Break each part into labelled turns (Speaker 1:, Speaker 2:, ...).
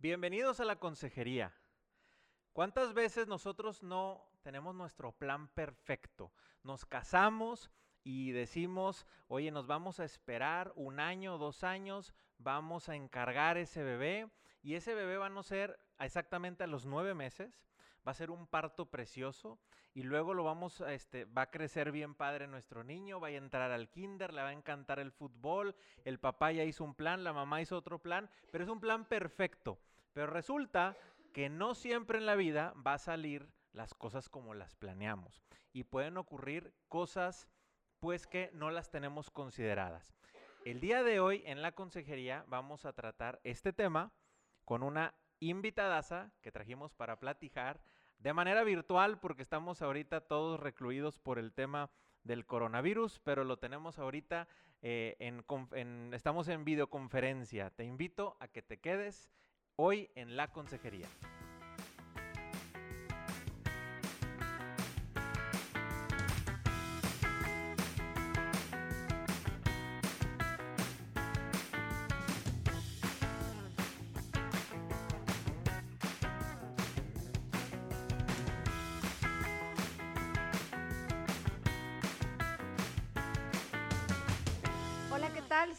Speaker 1: Bienvenidos a la consejería. ¿Cuántas veces nosotros no tenemos nuestro plan perfecto? Nos casamos y decimos, oye, nos vamos a esperar un año, dos años, vamos a encargar ese bebé y ese bebé va a no ser exactamente a los nueve meses, va a ser un parto precioso y luego lo vamos, a, este, va a crecer bien padre nuestro niño, va a entrar al kinder, le va a encantar el fútbol, el papá ya hizo un plan, la mamá hizo otro plan, pero es un plan perfecto. Pero resulta que no siempre en la vida va a salir las cosas como las planeamos y pueden ocurrir cosas pues que no las tenemos consideradas. El día de hoy en la consejería vamos a tratar este tema con una invitadaza que trajimos para platicar de manera virtual porque estamos ahorita todos recluidos por el tema del coronavirus, pero lo tenemos ahorita eh, en, estamos en videoconferencia. Te invito a que te quedes hoy en la consejería.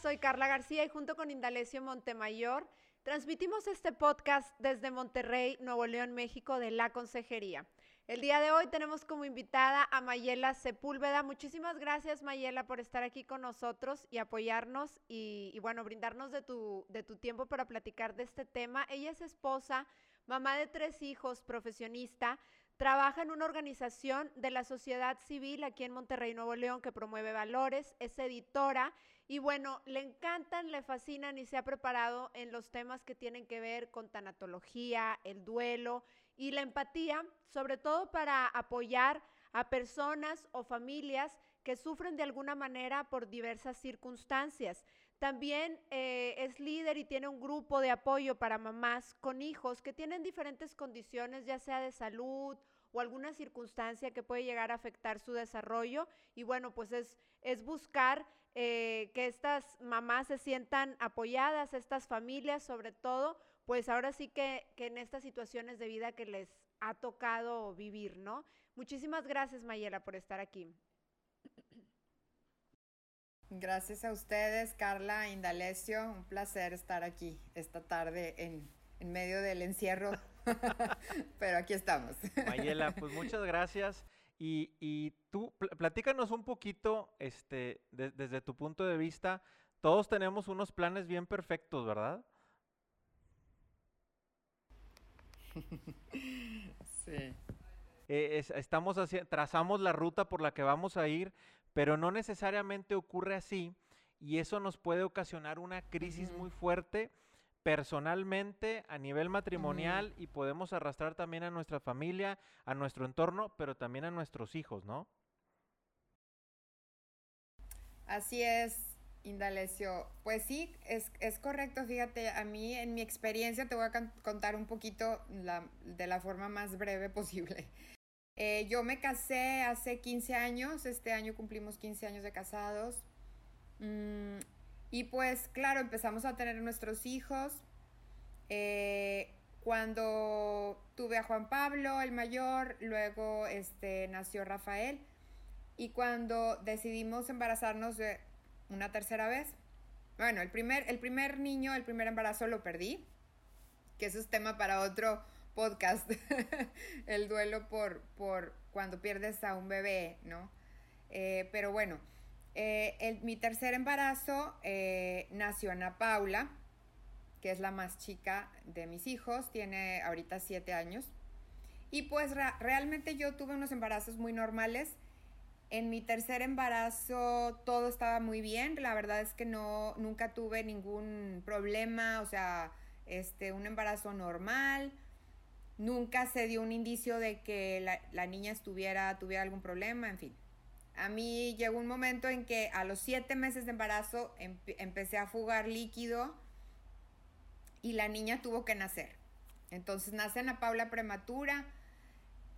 Speaker 2: Soy Carla García y junto con Indalecio Montemayor transmitimos este podcast desde Monterrey, Nuevo León, México, de la Consejería. El día de hoy tenemos como invitada a Mayela Sepúlveda. Muchísimas gracias, Mayela, por estar aquí con nosotros y apoyarnos y, bueno, brindarnos de tu, de tu tiempo para platicar de este tema. Ella es esposa, mamá de tres hijos, profesionista, Trabaja en una organización de la sociedad civil aquí en Monterrey, Nuevo León, que promueve valores, es editora y bueno, le encantan, le fascinan y se ha preparado en los temas que tienen que ver con tanatología, el duelo y la empatía, sobre todo para apoyar a personas o familias que sufren de alguna manera por diversas circunstancias. También eh, es líder y tiene un grupo de apoyo para mamás con hijos que tienen diferentes condiciones, ya sea de salud o alguna circunstancia que puede llegar a afectar su desarrollo. Y bueno, pues es, es buscar eh, que estas mamás se sientan apoyadas, estas familias sobre todo, pues ahora sí que, que en estas situaciones de vida que les ha tocado vivir, ¿no? Muchísimas gracias, Mayela, por estar aquí.
Speaker 3: Gracias a ustedes, Carla, Indalecio. Un placer estar aquí esta tarde en, en medio del encierro. Pero aquí estamos.
Speaker 1: Mayela, pues muchas gracias. Y, y tú, platícanos un poquito, este, desde tu punto de vista. Todos tenemos unos planes bien perfectos, ¿verdad?
Speaker 3: sí.
Speaker 1: Eh, estamos trazamos la ruta por la que vamos a ir, pero no necesariamente ocurre así y eso nos puede ocasionar una crisis muy fuerte personalmente, a nivel matrimonial y podemos arrastrar también a nuestra familia, a nuestro entorno, pero también a nuestros hijos, ¿no?
Speaker 3: Así es, Indalecio. Pues sí, es, es correcto. Fíjate, a mí en mi experiencia te voy a contar un poquito de la forma más breve posible. Eh, yo me casé hace 15 años, este año cumplimos 15 años de casados. Mm, y pues claro, empezamos a tener nuestros hijos. Eh, cuando tuve a Juan Pablo, el mayor, luego este, nació Rafael. Y cuando decidimos embarazarnos de una tercera vez, bueno, el primer, el primer niño, el primer embarazo lo perdí, que eso es tema para otro podcast, el duelo por, por cuando pierdes a un bebé, ¿no? Eh, pero bueno, eh, mi tercer embarazo eh, nació Ana Paula, que es la más chica de mis hijos, tiene ahorita siete años. Y pues realmente yo tuve unos embarazos muy normales. En mi tercer embarazo todo estaba muy bien, la verdad es que no, nunca tuve ningún problema, o sea, este, un embarazo normal, Nunca se dio un indicio de que la, niña estuviera, tuviera algún problema, en fin. A mí llegó un momento en que a los siete meses de embarazo empecé a fugar líquido y la niña tuvo que nacer. Entonces nace Ana Paula prematura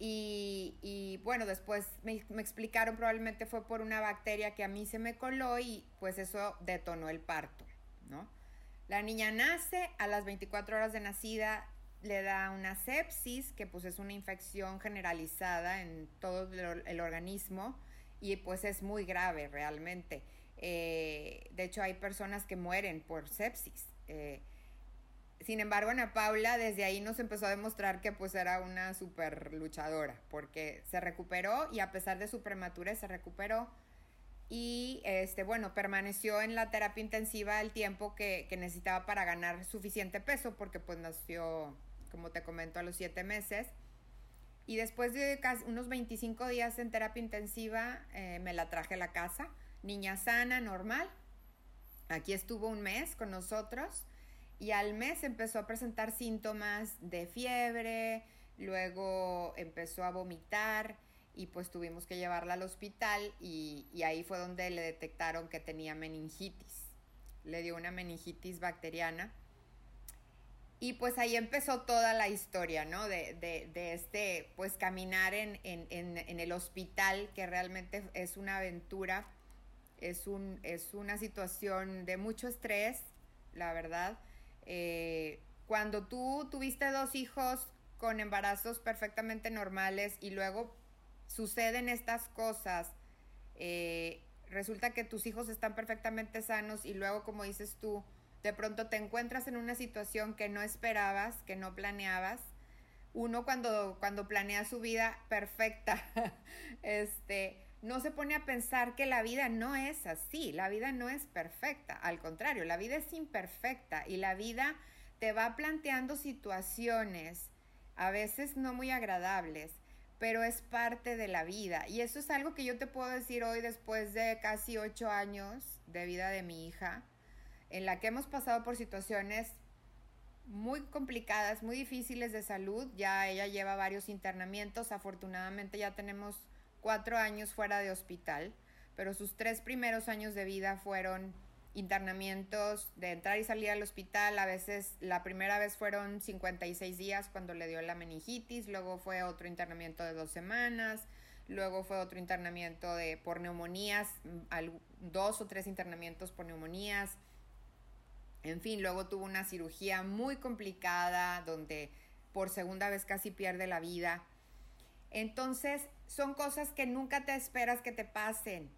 Speaker 3: y, bueno, después me, explicaron probablemente fue por una bacteria que a mí se me coló y pues eso detonó el parto, ¿no? La niña nace, a las 24 horas de nacida le da una sepsis, que pues es una infección generalizada en todo el, organismo y pues es muy grave realmente. Eh, de hecho hay personas que mueren por sepsis. Eh, sin embargo, Ana Paula desde ahí nos empezó a demostrar que pues era una super luchadora, porque se recuperó y a pesar de su prematura se recuperó y este bueno, permaneció en la terapia intensiva el tiempo que, que necesitaba para ganar suficiente peso, porque pues nació, como te comento, a los siete meses. Y después de unos 25 días en terapia intensiva, eh, me la traje a la casa, niña sana, normal. Aquí estuvo un mes con nosotros y al mes empezó a presentar síntomas de fiebre, luego empezó a vomitar y pues tuvimos que llevarla al hospital y, ahí fue donde le detectaron que tenía meningitis. Le dio una meningitis bacteriana. Y pues ahí empezó toda la historia, ¿no? De, este, pues caminar en, en, el hospital, que realmente es una aventura, es, un, es una situación de mucho estrés, la verdad eh, cuando tú tuviste dos hijos con embarazos perfectamente normales y luego suceden estas cosas, eh, resulta que tus hijos están perfectamente sanos y luego, como dices tú, de pronto te encuentras en una situación que no esperabas, que no planeabas. Uno cuando, cuando planea su vida perfecta, este, no se pone a pensar que la vida no es así, la vida no es perfecta, al contrario, la vida es imperfecta y la vida te va planteando situaciones a veces no muy agradables, pero es parte de la vida. Y eso es algo que yo te puedo decir hoy después de casi ocho años de vida de mi hija, en la que hemos pasado por situaciones muy complicadas, muy difíciles de salud. Ya ella lleva varios internamientos, afortunadamente ya tenemos cuatro años fuera de hospital, pero sus tres primeros años de vida fueron internamientos de entrar y salir al hospital. A veces, la primera vez fueron 56 días cuando le dio la meningitis, luego fue otro internamiento de dos semanas, luego fue otro internamiento de, por neumonías, dos o tres internamientos por neumonías. En fin, luego tuvo una cirugía muy complicada donde por segunda vez casi pierde la vida. Entonces, son cosas que nunca te esperas que te pasen.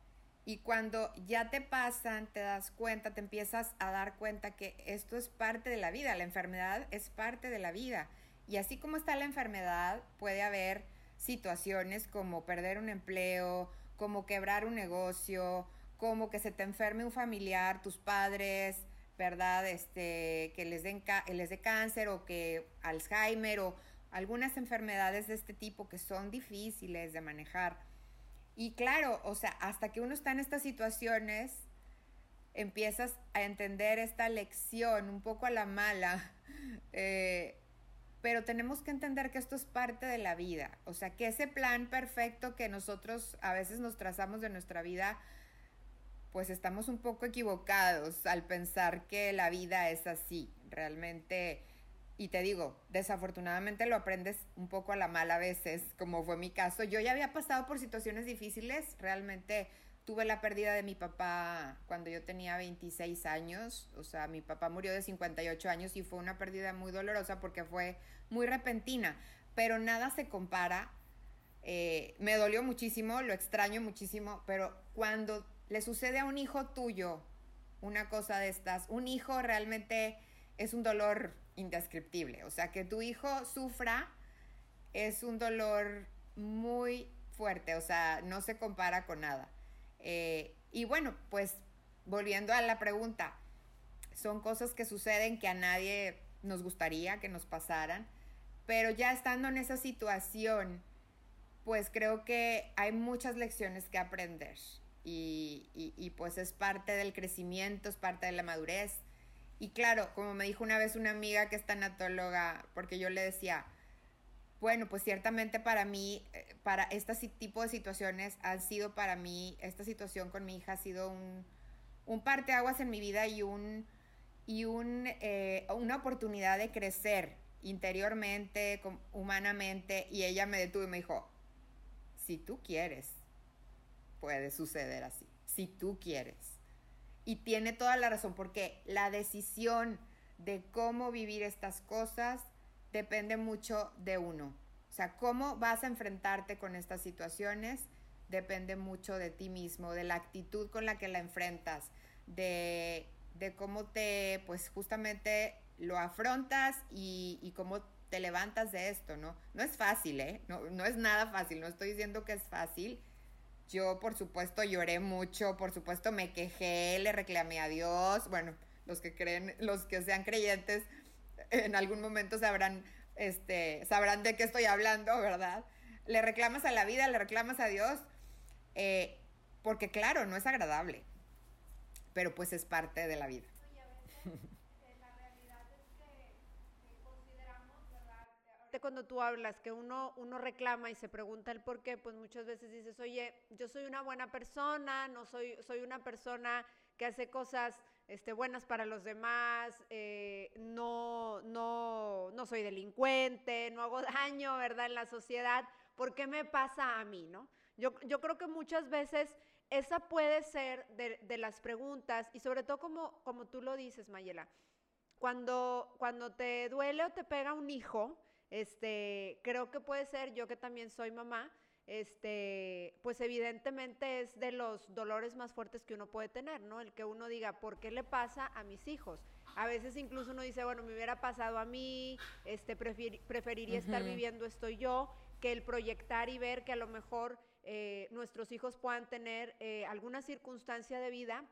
Speaker 3: Y cuando ya te pasan, te das cuenta, te empiezas a dar cuenta que esto es parte de la vida, la enfermedad es parte de la vida. Y así como está la enfermedad, puede haber situaciones como perder un empleo, como quebrar un negocio, como que se te enferme un familiar, tus padres, ¿verdad? Este, que les den les dé cáncer o que Alzheimer o algunas enfermedades de este tipo que son difíciles de manejar. Y claro, o sea, hasta que uno está en estas situaciones, empiezas a entender esta lección un poco a la mala, eh, pero tenemos que entender que esto es parte de la vida, o sea, que ese plan perfecto que nosotros a veces nos trazamos de nuestra vida, pues estamos un poco equivocados al pensar que la vida es así, realmente y te digo, desafortunadamente lo aprendes un poco a la mala a veces, como fue mi caso. Yo ya había pasado por situaciones difíciles, realmente tuve la pérdida de mi papá cuando yo tenía 26 años, o sea, mi papá murió de 58 años y fue una pérdida muy dolorosa porque fue muy repentina, pero nada se compara. Eh, me dolió muchísimo, lo extraño muchísimo, pero cuando le sucede a un hijo tuyo una cosa de estas, un hijo realmente es un dolor indescriptible. O sea, que tu hijo sufra es un dolor muy fuerte, o sea, no se compara con nada. Eh, y bueno, pues volviendo a la pregunta, son cosas que suceden que a nadie nos gustaría que nos pasaran, pero ya estando en esa situación, pues creo que hay muchas lecciones que aprender y, y pues es parte del crecimiento, es parte de la madurez. Y claro, como me dijo una vez una amiga que es tanatóloga, porque yo le decía, bueno, pues ciertamente para mí, eh, para este tipo de situaciones han sido para mí, esta situación con mi hija ha sido un, un parteaguas en mi vida y un y un, eh, una oportunidad de crecer interiormente, humanamente, y ella me detuvo y me dijo, si tú quieres, puede suceder así, si tú quieres. Y tiene toda la razón, porque la decisión de cómo vivir estas cosas depende mucho de uno. O sea, cómo vas a enfrentarte con estas situaciones depende mucho de ti mismo, de la actitud con la que la enfrentas, de, cómo te, pues justamente lo afrontas y, cómo te levantas de esto, ¿no? No es fácil, ¿eh? No, no es nada fácil, no estoy diciendo que es fácil. Yo, por supuesto, lloré mucho, por supuesto, me quejé, le reclamé a Dios. Bueno, los que creen, los que sean creyentes, en algún momento sabrán, este, sabrán de qué estoy hablando, ¿verdad? Le reclamas a la vida, le reclamas a Dios, eh, porque claro, no es agradable, pero pues es parte de la vida.
Speaker 2: Cuando tú hablas que uno, uno reclama y se pregunta el por qué, pues muchas veces dices, oye, yo soy una buena persona, no soy, soy una persona que hace cosas este, buenas para los demás, eh, no, no, no soy delincuente, no hago daño, ¿verdad? En la sociedad, ¿por qué me pasa a mí, no? Yo, yo creo que muchas veces esa puede ser de, de, las preguntas y sobre todo como, como tú lo dices, Mayela, cuando, cuando te duele o te pega un hijo, este, creo que puede ser, yo que también soy mamá, este, pues evidentemente es de los dolores más fuertes que uno puede tener, ¿no? El que uno diga, ¿por qué le pasa a mis hijos? A veces incluso uno dice, bueno, me hubiera pasado a mí, este, preferiría estar viviendo esto yo, que el proyectar y ver que a lo mejor eh, nuestros hijos puedan tener eh, alguna circunstancia de vida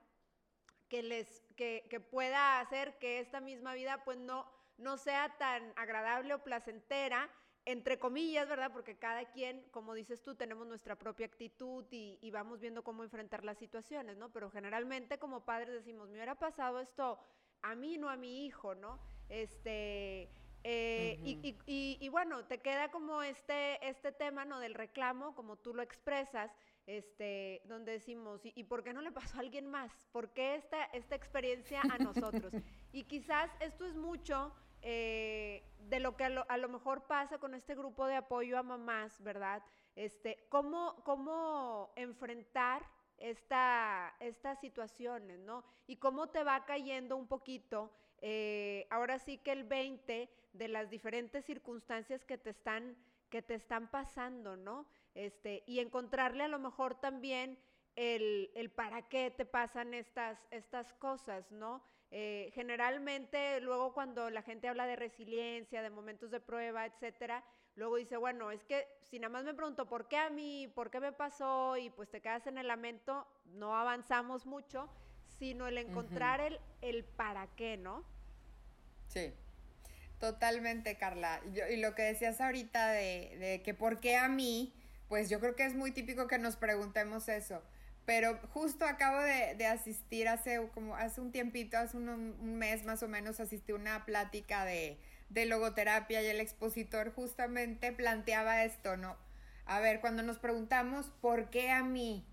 Speaker 2: que les, que, que pueda hacer que esta misma vida, pues no, no sea tan agradable o placentera, entre comillas, ¿verdad? Porque cada quien, como dices tú, tenemos nuestra propia actitud y, vamos viendo cómo enfrentar las situaciones, ¿no? Pero generalmente como padres decimos, me hubiera pasado esto a mí, no a mi hijo, ¿no? Este, eh, y, bueno, te queda como este, este tema, ¿no? Del reclamo, como tú lo expresas, este, donde decimos, ¿y, por qué no le pasó a alguien más? ¿Por qué esta, esta experiencia a nosotros? y quizás esto es mucho eh, de lo que a lo, mejor pasa con este grupo de apoyo a mamás, ¿verdad? Este, ¿cómo, cómo enfrentar esta, estas situaciones, ¿no? Y cómo te va cayendo un poquito, eh, ahora sí que el 20 de las diferentes circunstancias que te están, que te están pasando, ¿no? Este, y encontrarle a lo mejor también el, el para qué te pasan estas, estas cosas, ¿no? Eh, generalmente, luego cuando la gente habla de resiliencia, de momentos de prueba, etcétera, luego dice, bueno, es que si nada más me pregunto por qué a mí, por qué me pasó, y pues te quedas en el lamento, no avanzamos mucho, sino el encontrar el, el para qué, ¿no?
Speaker 3: Sí. Totalmente, Carla. y lo que decías ahorita de, de que por qué a mí, pues yo creo que es muy típico que nos preguntemos eso. Pero justo acabo de, asistir hace como hace un tiempito, hace un, mes más o menos, asistí a una plática de, de logoterapia y el expositor justamente planteaba esto, ¿no? A ver, cuando nos preguntamos, ¿por qué a mí?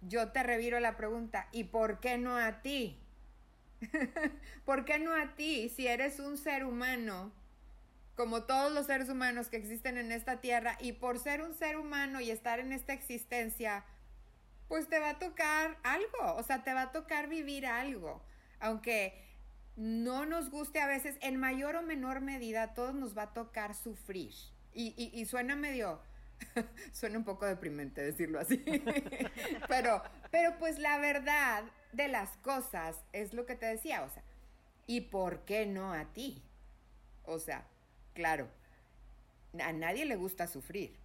Speaker 3: Yo te reviro la pregunta, ¿y por qué no a ti? ¿Por qué no a ti si eres un ser humano? como todos los seres humanos que existen en esta tierra, y por ser un ser humano y estar en esta existencia, pues te va a tocar algo, o sea, te va a tocar vivir algo, aunque no nos guste a veces, en mayor o menor medida, a todos nos va a tocar sufrir. Y, suena medio, suena un poco deprimente decirlo así, pero, pero pues la verdad de las cosas es lo que te decía, o sea, ¿y por qué no a ti? O sea, claro, a nadie le gusta sufrir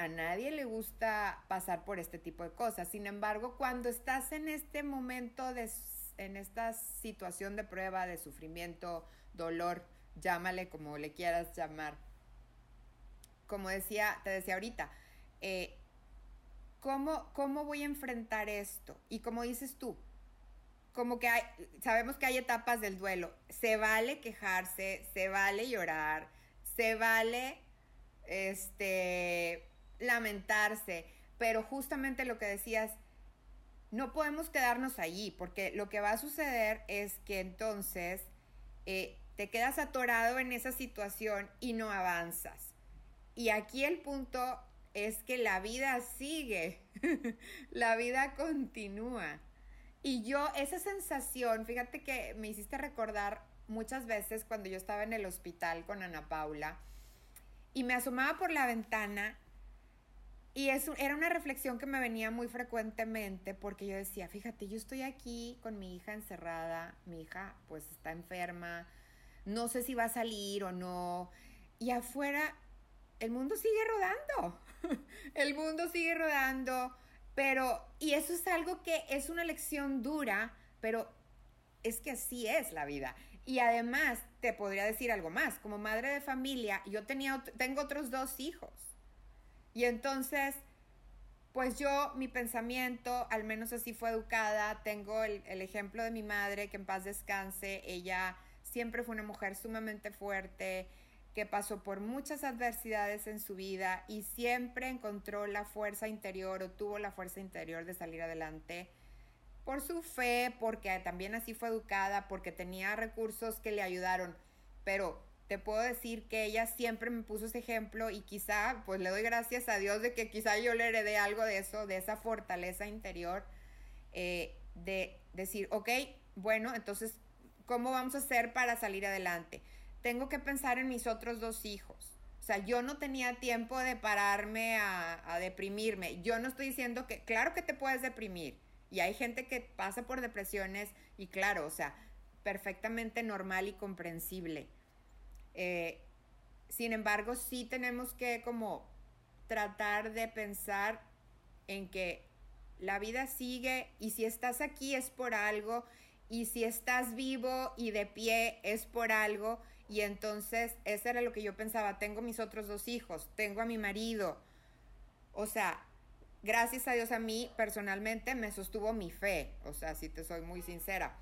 Speaker 3: a nadie le gusta pasar por este tipo de cosas. Sin embargo, cuando estás en este momento, de, en esta situación de prueba, de sufrimiento, dolor, llámale como le quieras llamar, como decía, te decía ahorita, eh, ¿cómo, ¿cómo voy a enfrentar esto? Y como dices tú, como que sabemos que hay etapas del duelo. Se vale quejarse, se vale llorar, se vale este lamentarse, pero justamente lo que decías, no podemos quedarnos allí, porque lo que va a suceder es que entonces eh, te quedas atorado en esa situación y no avanzas. Y aquí el punto es que la vida sigue, la vida continúa. Y yo, esa sensación, fíjate que me hiciste recordar muchas veces cuando yo estaba en el hospital con Ana Paula y me asomaba por la ventana y eso era una reflexión que me venía muy frecuentemente porque yo decía, fíjate, yo estoy aquí con mi hija encerrada, mi hija pues está enferma, no sé si va a salir o no, y afuera el mundo sigue rodando, el mundo sigue rodando, pero, y eso es algo que es una lección dura, pero es que así es la vida. Y además, te podría decir algo más, como madre de familia, yo tenía, tengo otros dos hijos. Y entonces, pues yo, mi pensamiento, al menos así fue educada, tengo el, el ejemplo de mi madre, que en paz descanse, ella siempre fue una mujer sumamente fuerte, que pasó por muchas adversidades en su vida y siempre encontró la fuerza interior o tuvo la fuerza interior de salir adelante por su fe, porque también así fue educada, porque tenía recursos que le ayudaron. Pero te puedo decir que ella siempre me puso ese ejemplo y quizá, pues le doy gracias a Dios de que quizá yo le heredé algo de eso, de esa fortaleza interior, eh, de decir, ok, bueno, entonces, ¿cómo vamos a hacer para salir adelante? Tengo que pensar en mis otros dos hijos. O sea, yo no tenía tiempo de pararme a, a deprimirme. Yo no estoy diciendo que, claro que te puedes deprimir y hay gente que pasa por depresiones y claro, o sea, perfectamente normal y comprensible. Eh, sin embargo, sí tenemos que como tratar de pensar en que la vida sigue y si estás aquí es por algo y si estás vivo y de pie es por algo y entonces eso era lo que yo pensaba, tengo mis otros dos hijos, tengo a mi marido, o sea, gracias a Dios a mí personalmente me sostuvo mi fe, o sea, si te soy muy sincera,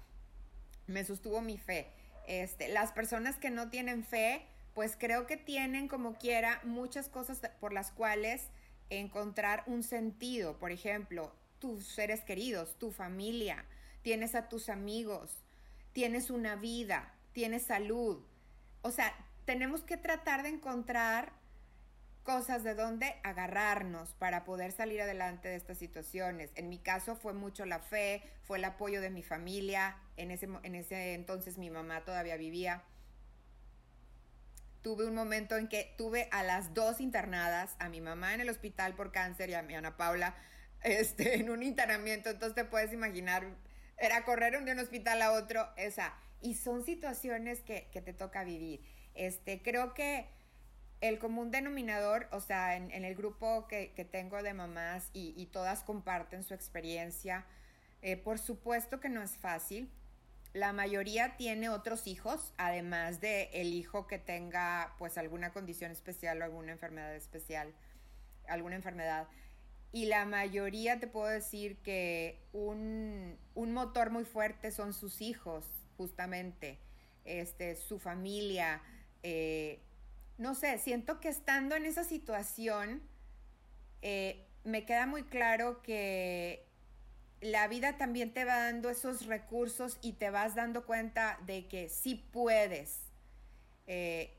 Speaker 3: me sostuvo mi fe. Este, las personas que no tienen fe, pues creo que tienen como quiera muchas cosas por las cuales encontrar un sentido. Por ejemplo, tus seres queridos, tu familia, tienes a tus amigos, tienes una vida, tienes salud. O sea, tenemos que tratar de encontrar cosas de dónde agarrarnos para poder salir adelante de estas situaciones. En mi caso fue mucho la fe, fue el apoyo de mi familia. En ese, en ese entonces mi mamá todavía vivía. Tuve un momento en que tuve a las dos internadas, a mi mamá en el hospital por cáncer y a mi Ana Paula este, en un internamiento. Entonces te puedes imaginar, era correr de un hospital a otro, esa. Y son situaciones que, que te toca vivir. Este, creo que el común denominador, o sea, en, el grupo que, tengo de mamás y, todas comparten su experiencia, eh, por supuesto que no es fácil. La mayoría tiene otros hijos, además de el hijo que tenga pues alguna condición especial o alguna enfermedad especial, alguna enfermedad. Y la mayoría te puedo decir que un, un motor muy fuerte son sus hijos, justamente, este, su familia, eh, no sé, siento que estando en esa situación, eh, me queda muy claro que la vida también te va dando esos recursos y te vas dando cuenta de que sí puedes eh,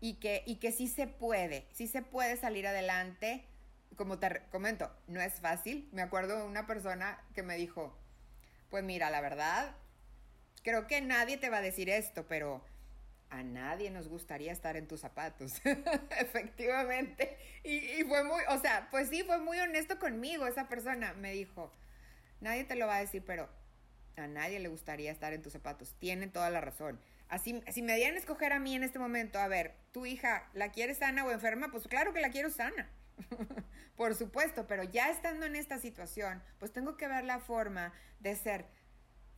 Speaker 3: y, que, y que sí se puede, sí se puede salir adelante. Como te comento, no es fácil. Me acuerdo de una persona que me dijo, pues mira, la verdad, creo que nadie te va a decir esto, pero a nadie nos gustaría estar en tus zapatos, efectivamente. Y, fue muy, o sea, pues sí, fue muy honesto conmigo esa persona. Me dijo, nadie te lo va a decir, pero a nadie le gustaría estar en tus zapatos. Tiene toda la razón. Así, si me dieran a escoger a mí en este momento, a ver, tu hija, ¿la quieres sana o enferma? Pues claro que la quiero sana. Por supuesto, pero ya estando en esta situación, pues tengo que ver la forma de ser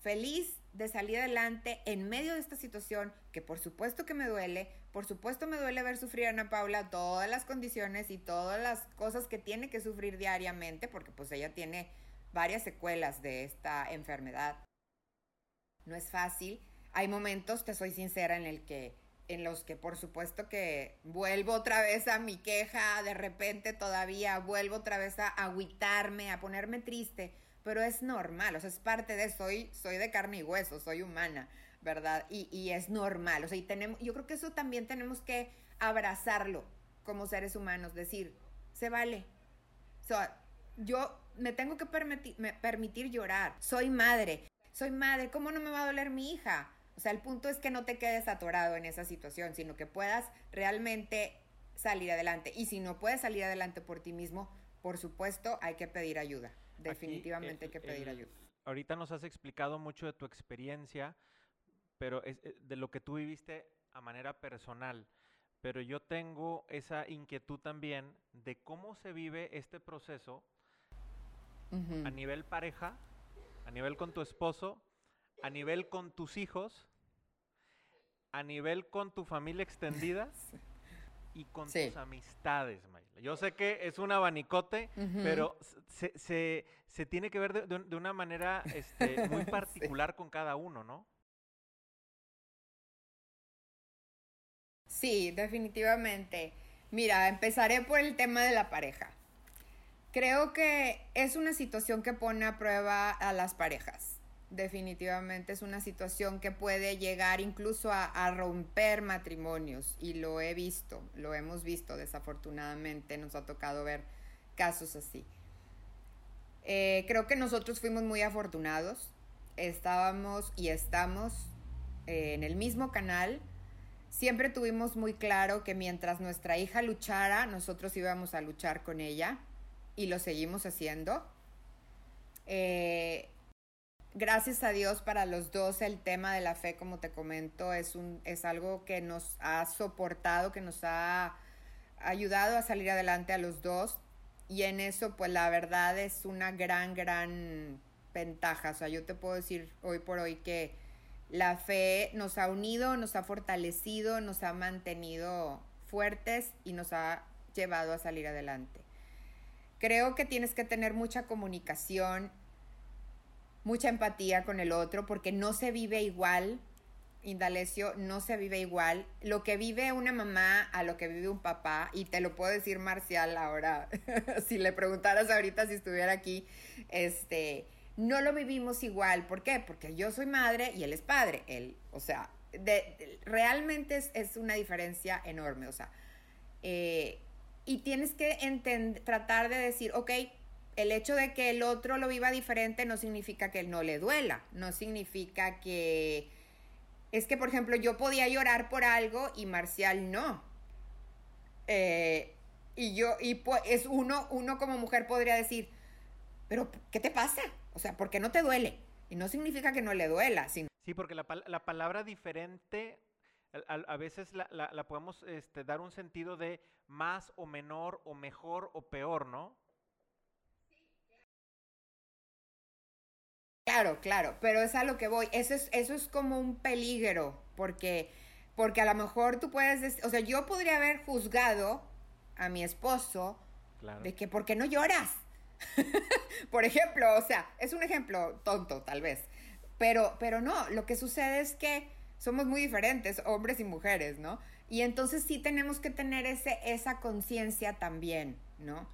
Speaker 3: feliz de salir adelante en medio de esta situación, que por supuesto que me duele, por supuesto me duele ver sufrir a Ana Paula todas las condiciones y todas las cosas que tiene que sufrir diariamente, porque pues ella tiene varias secuelas de esta enfermedad. No es fácil. Hay momentos, te soy sincera, en el que en los que por supuesto que vuelvo otra vez a mi queja, de repente todavía vuelvo otra vez a agüitarme, a ponerme triste, pero es normal, o sea, es parte de, soy, soy de carne y hueso, soy humana, ¿verdad? Y, y es normal, o sea, y tenemos, yo creo que eso también tenemos que abrazarlo como seres humanos, decir, se vale. O sea, yo me tengo que permitir, permitir llorar. Soy madre, soy madre, ¿cómo no me va a doler mi hija? O sea, el punto es que no te quedes atorado en esa situación, sino que puedas realmente salir adelante. Y si no puedes salir adelante por ti mismo, por supuesto, hay que pedir ayuda. Definitivamente hay que pedir ayuda.
Speaker 1: Ahorita nos has explicado mucho de tu experiencia, pero es, eh, de lo que tú viviste a manera personal. Pero yo tengo esa inquietud también de cómo se vive este proceso a nivel pareja, a nivel con tu esposo, a nivel con tus hijos, a nivel con tu familia extendida y con tus amistades, Mayla. Yo sé que es un abanicote, pero se, se, se, tiene que ver de, de, una manera este, muy particular con cada uno, ¿no?
Speaker 3: Sí, definitivamente. Mira, empezaré por el tema de la pareja. Creo que es una situación que pone a prueba a las parejas. Definitivamente es una situación que puede llegar incluso a, romper matrimonios y lo he visto, lo hemos visto desafortunadamente, nos ha tocado ver casos así. Eh, creo que nosotros fuimos muy afortunados, estábamos y estamos eh, en el mismo canal, siempre tuvimos muy claro que mientras nuestra hija luchara, nosotros íbamos a luchar con ella y lo seguimos haciendo. Eh, gracias a Dios para los dos el tema de la fe, como te comento, es, un, es algo que nos ha soportado, que nos ha ayudado a salir adelante a los dos. Y en eso, pues la verdad es una gran, gran ventaja. O sea, yo te puedo decir hoy por hoy que la fe nos ha unido, nos ha fortalecido, nos ha mantenido fuertes y nos ha llevado a salir adelante. Creo que tienes que tener mucha comunicación, mucha empatía con el otro, porque no se vive igual, Indalecio, no se vive igual. Lo que vive una mamá a lo que vive un papá, y te lo puedo decir Marcial ahora, si le preguntaras ahorita si estuviera aquí, este, no lo vivimos igual. ¿Por qué? Porque yo soy madre y él es padre. Él, o sea, realmente es, es, una diferencia enorme. O sea, eh, y tienes que tratar de decir, ok, el hecho de que el otro lo viva diferente no significa que él no le duela, no significa que... Es que, por ejemplo, yo podía llorar por algo y Marcial no. Eh, y yo, y pues, es uno, uno como mujer podría decir, pero ¿qué te pasa? O sea, ¿por qué no te duele? Y no significa que no le duela. Sino...
Speaker 1: Sí, porque la, la palabra diferente a, veces la, la, podemos este, dar un sentido de más o menor o mejor o peor, ¿no?
Speaker 3: Claro, claro, pero es a lo que voy. Eso es, eso es como un peligro, porque, porque a lo mejor tú puedes, o sea, yo podría haber juzgado a mi esposo de que ¿por qué no lloras? Por ejemplo, o sea, es un ejemplo tonto tal vez, pero, pero no, lo que sucede es que somos muy diferentes, hombres y mujeres, ¿no? Y entonces sí tenemos que tener ese, esa conciencia también, ¿no?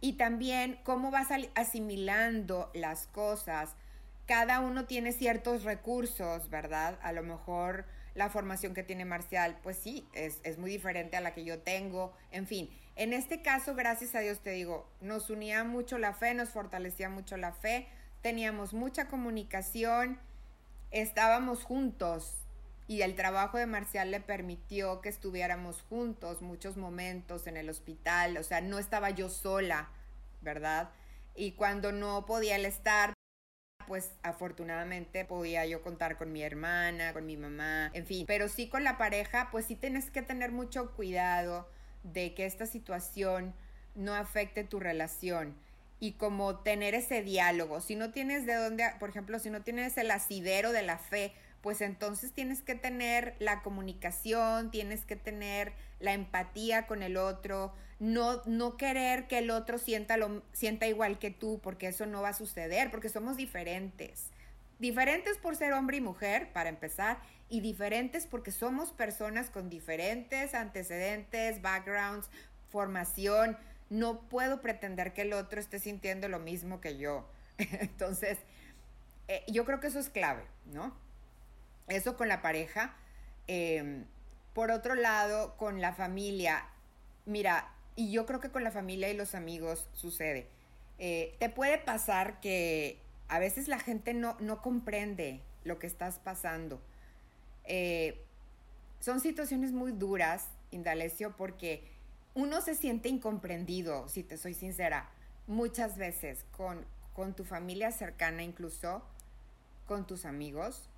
Speaker 3: Y también cómo vas asimilando las cosas. Cada uno tiene ciertos recursos, ¿verdad? A lo mejor la formación que tiene Marcial, pues sí, es, es muy diferente a la que yo tengo. En fin, en este caso, gracias a Dios te digo, nos unía mucho la fe, nos fortalecía mucho la fe, teníamos mucha comunicación, estábamos juntos, y el trabajo de Marcial le permitió que estuviéramos juntos muchos momentos en el hospital, o sea, no estaba yo sola, ¿verdad? Y cuando no podía él estar, pues afortunadamente podía yo contar con mi hermana, con mi mamá, en fin, pero sí con la pareja, pues sí tienes que tener mucho cuidado de que esta situación no afecte tu relación y como tener ese diálogo. Si no tienes de dónde, por ejemplo, si no tienes el asidero de la fe, pues entonces tienes que tener la comunicación, tienes que tener la empatía con el otro, no, no querer que el otro sienta, lo, sienta igual que tú, porque eso no va a suceder, porque somos diferentes. Diferentes por ser hombre y mujer, para empezar, y diferentes porque somos personas con diferentes antecedentes, backgrounds, formación. No puedo pretender que el otro esté sintiendo lo mismo que yo. Entonces, eh, yo creo que eso es clave, ¿no? Eso con la pareja. Em, por otro lado, con la familia, mira, y yo creo que con la familia y los amigos sucede. Eh, te puede pasar que a veces la gente no, no comprende lo que estás pasando. Eh, son situaciones muy duras, Indalecio, porque uno se siente incomprendido, si te soy sincera, muchas veces con, con tu familia cercana, incluso con tus amigos.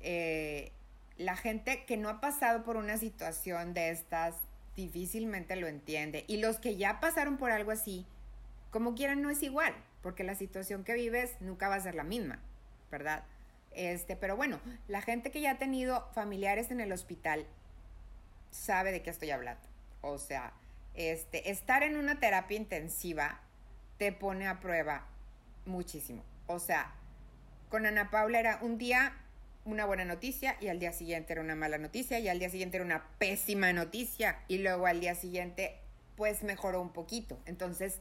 Speaker 3: Eh, la gente que no ha pasado por una situación de estas difícilmente lo entiende. Y los que ya pasaron por algo así, como quieran, no es igual, porque la situación que vives nunca va a ser la misma, ¿verdad? Este, pero bueno, la gente que ya ha tenido familiares en el hospital sabe de qué estoy hablando. O sea, este, estar en una terapia intensiva te pone a prueba muchísimo. O sea, con Ana Paula era un día una buena noticia y al día siguiente era una mala noticia y al día siguiente era una pésima noticia y luego al día siguiente pues mejoró un poquito. Entonces,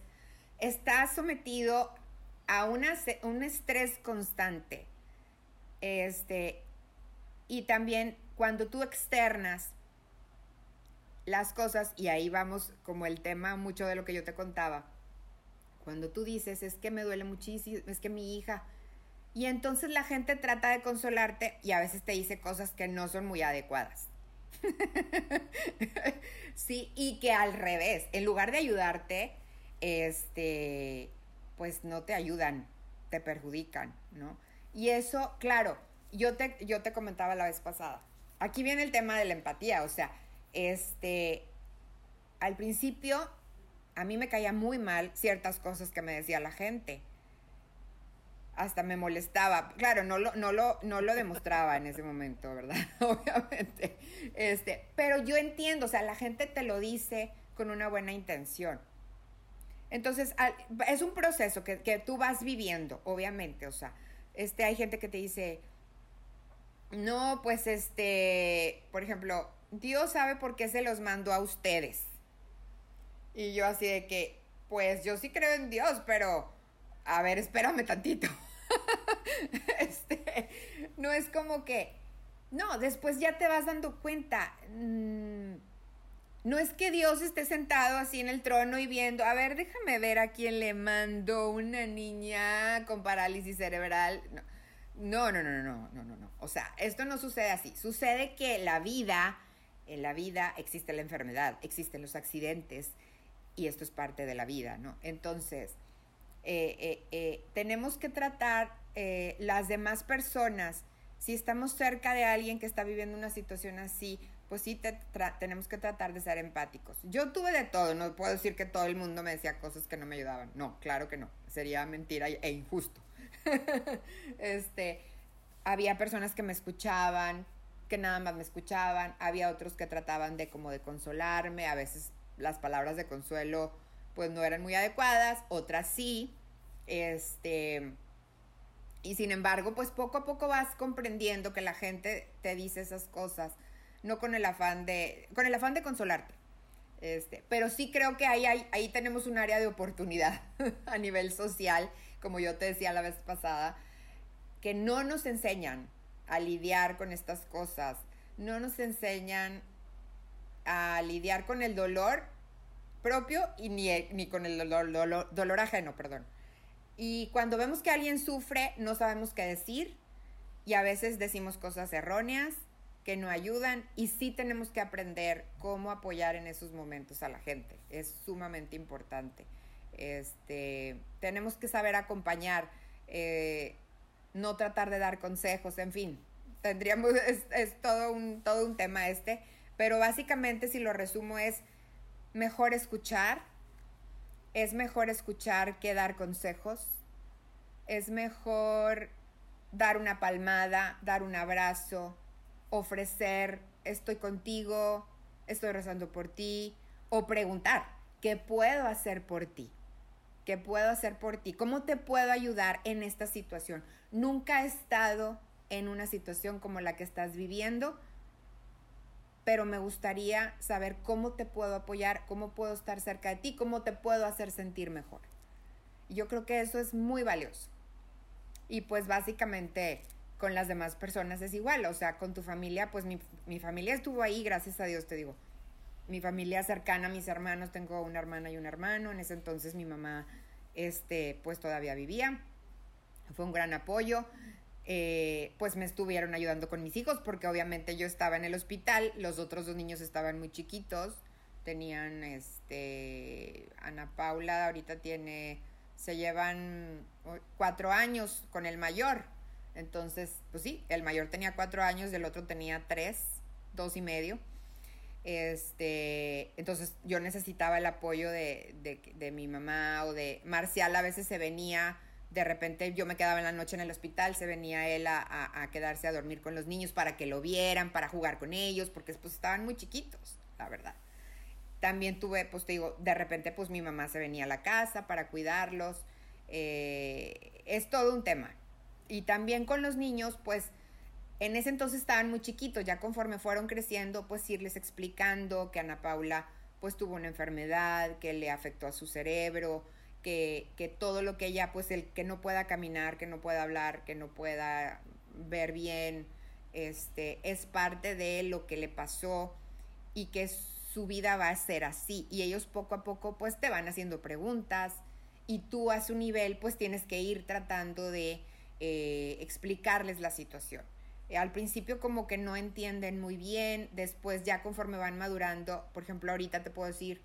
Speaker 3: está sometido a una, un estrés constante. Este, y también cuando tú externas las cosas, y ahí vamos como el tema mucho de lo que yo te contaba, cuando tú dices, es que me duele muchísimo, es que mi hija, y entonces la gente trata de consolarte y a veces te dice cosas que no son muy adecuadas. sí, y que al revés, en lugar de ayudarte, este, pues no te ayudan, te perjudican, ¿no? Y eso, claro, yo te, yo te comentaba la vez pasada. Aquí viene el tema de la empatía, o sea, este, al principio a mí me caía muy mal ciertas cosas que me decía la gente. Hasta me molestaba. Claro, no lo, no lo, no lo demostraba en ese momento, ¿verdad? Obviamente. Este, pero yo entiendo, o sea, la gente te lo dice con una buena intención. Entonces, es un proceso que, que, tú vas viviendo, obviamente. O sea, este, hay gente que te dice, no, pues este, por ejemplo, Dios sabe por qué se los mandó a ustedes. Y yo así de que, pues yo sí creo en Dios, pero, a ver, espérame tantito. este, no es como que, no, después ya te vas dando cuenta. Mm, no es que Dios esté sentado así en el trono y viendo, a ver, déjame ver a quién le mandó una niña con parálisis cerebral. No, no, no, no, no, no, no, no. O sea, esto no sucede así. Sucede que la vida en la vida existe la enfermedad, existen los accidentes y esto es parte de la vida, ¿no? Entonces, eh, eh, eh, tenemos que tratar las demás personas, si estamos cerca de alguien que está viviendo una situación así, pues sí tenemos que tratar de ser empáticos. Yo tuve de todo, no puedo decir que todo el mundo me decía cosas que no me ayudaban, no, claro que no, sería mentira e injusto. este, había personas que me escuchaban, que nada más me escuchaban, había otros que trataban de como de consolarme, a veces las palabras de consuelo pues no eran muy adecuadas, otras sí, este, y sin embargo pues poco a poco vas comprendiendo que la gente te dice esas cosas, no con el afán de, con el afán de consolarte, este, pero sí creo que ahí, ahí, ahí tenemos un área de oportunidad a nivel social, como yo te decía la vez pasada, que no nos enseñan a lidiar con estas cosas. No nos enseñan a lidiar con el dolor propio y ni, ni con el dolor, dolor, ajeno, perdón. Y cuando vemos que alguien sufre, no sabemos qué decir y a veces decimos cosas erróneas que no ayudan y sí tenemos que aprender cómo apoyar en esos momentos a la gente. Es sumamente importante. Este, tenemos que saber acompañar. Eh, no tratar de dar consejos, en fin, tendríamos, es, todo, un, todo un tema este, pero básicamente si lo resumo es mejor escuchar, es mejor escuchar que dar consejos, es mejor dar una palmada, dar un abrazo, ofrecer, estoy contigo, estoy rezando por ti, o preguntar, ¿qué puedo hacer por ti? ¿Qué puedo hacer por ti? ¿Cómo te puedo ayudar en esta situación? Nunca he estado en una situación como la que estás viviendo, pero me gustaría saber cómo te puedo apoyar, cómo puedo estar cerca de ti, cómo te puedo hacer sentir mejor. Yo creo que eso es muy valioso. Y pues básicamente con las demás personas es igual, o sea, con tu familia, pues mi, mi familia estuvo ahí, gracias a Dios te digo mi familia cercana, mis hermanos, tengo una hermana y un hermano, en ese entonces mi mamá este, pues todavía vivía. Fue un gran apoyo. Eh, pues me estuvieron ayudando con mis hijos porque obviamente yo estaba en el hospital, los otros dos niños estaban muy chiquitos, tenían, este, Ana Paula ahorita tiene, se llevan cuatro años con el mayor, entonces, pues sí, el mayor tenía cuatro años, el otro tenía tres, dos y medio. Este, entonces yo necesitaba el apoyo de, de, de mi mamá o de Marcial a veces se venía de repente yo me quedaba en la noche en el hospital, se venía él a, quedarse a dormir con los niños para que lo vieran, para jugar con ellos, porque pues estaban muy chiquitos, la verdad. También tuve, pues te digo, de repente pues mi mamá se venía a la casa para cuidarlos. Eh, es todo un tema. Y también con los niños, pues en ese entonces estaban muy chiquitos, ya conforme fueron creciendo, pues irles explicando que Ana Paula pues tuvo una enfermedad, que le afectó a su cerebro, que, todo lo que ella, pues el que no pueda caminar, que no pueda hablar, que no pueda ver bien, este, es parte de lo que le pasó y que su vida va a ser así. Y ellos poco a poco, pues te van haciendo preguntas y tú a su nivel, pues tienes que ir tratando de eh, explicarles la situación. al principio como que no entienden muy bien, después ya conforme van madurando, por ejemplo, ahorita te puedo decir,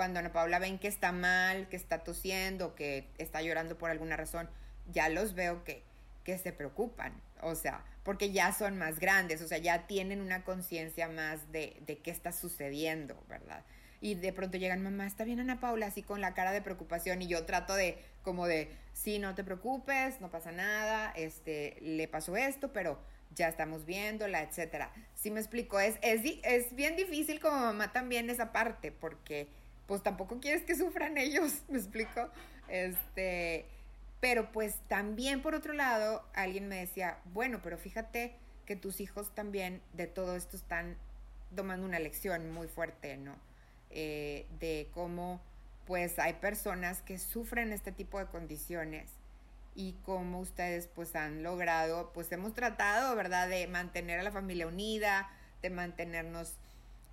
Speaker 3: cuando Ana Paula ven que está mal, que está tosiendo, que está llorando por alguna razón, ya los veo que, que se preocupan, o sea, porque ya son más grandes, o sea, ya tienen una conciencia más de, de qué está sucediendo, ¿verdad? Y de pronto llegan, mamá, está bien Ana Paula, así con la cara de preocupación, y yo trato de, como de, sí, no te preocupes, no pasa nada, este, le pasó esto, pero ya estamos viéndola, etcétera. Sí me explico, es, es, es bien difícil como mamá también esa parte, porque pues tampoco quieres que sufran ellos, ¿me explico? Este, pero pues también por otro lado, alguien me decía, bueno, pero fíjate que tus hijos también de todo esto están tomando una lección muy fuerte, ¿no? Eh, de cómo pues hay personas que sufren este tipo de condiciones y cómo ustedes pues han logrado, pues hemos tratado, ¿verdad?, de mantener a la familia unida, de mantenernos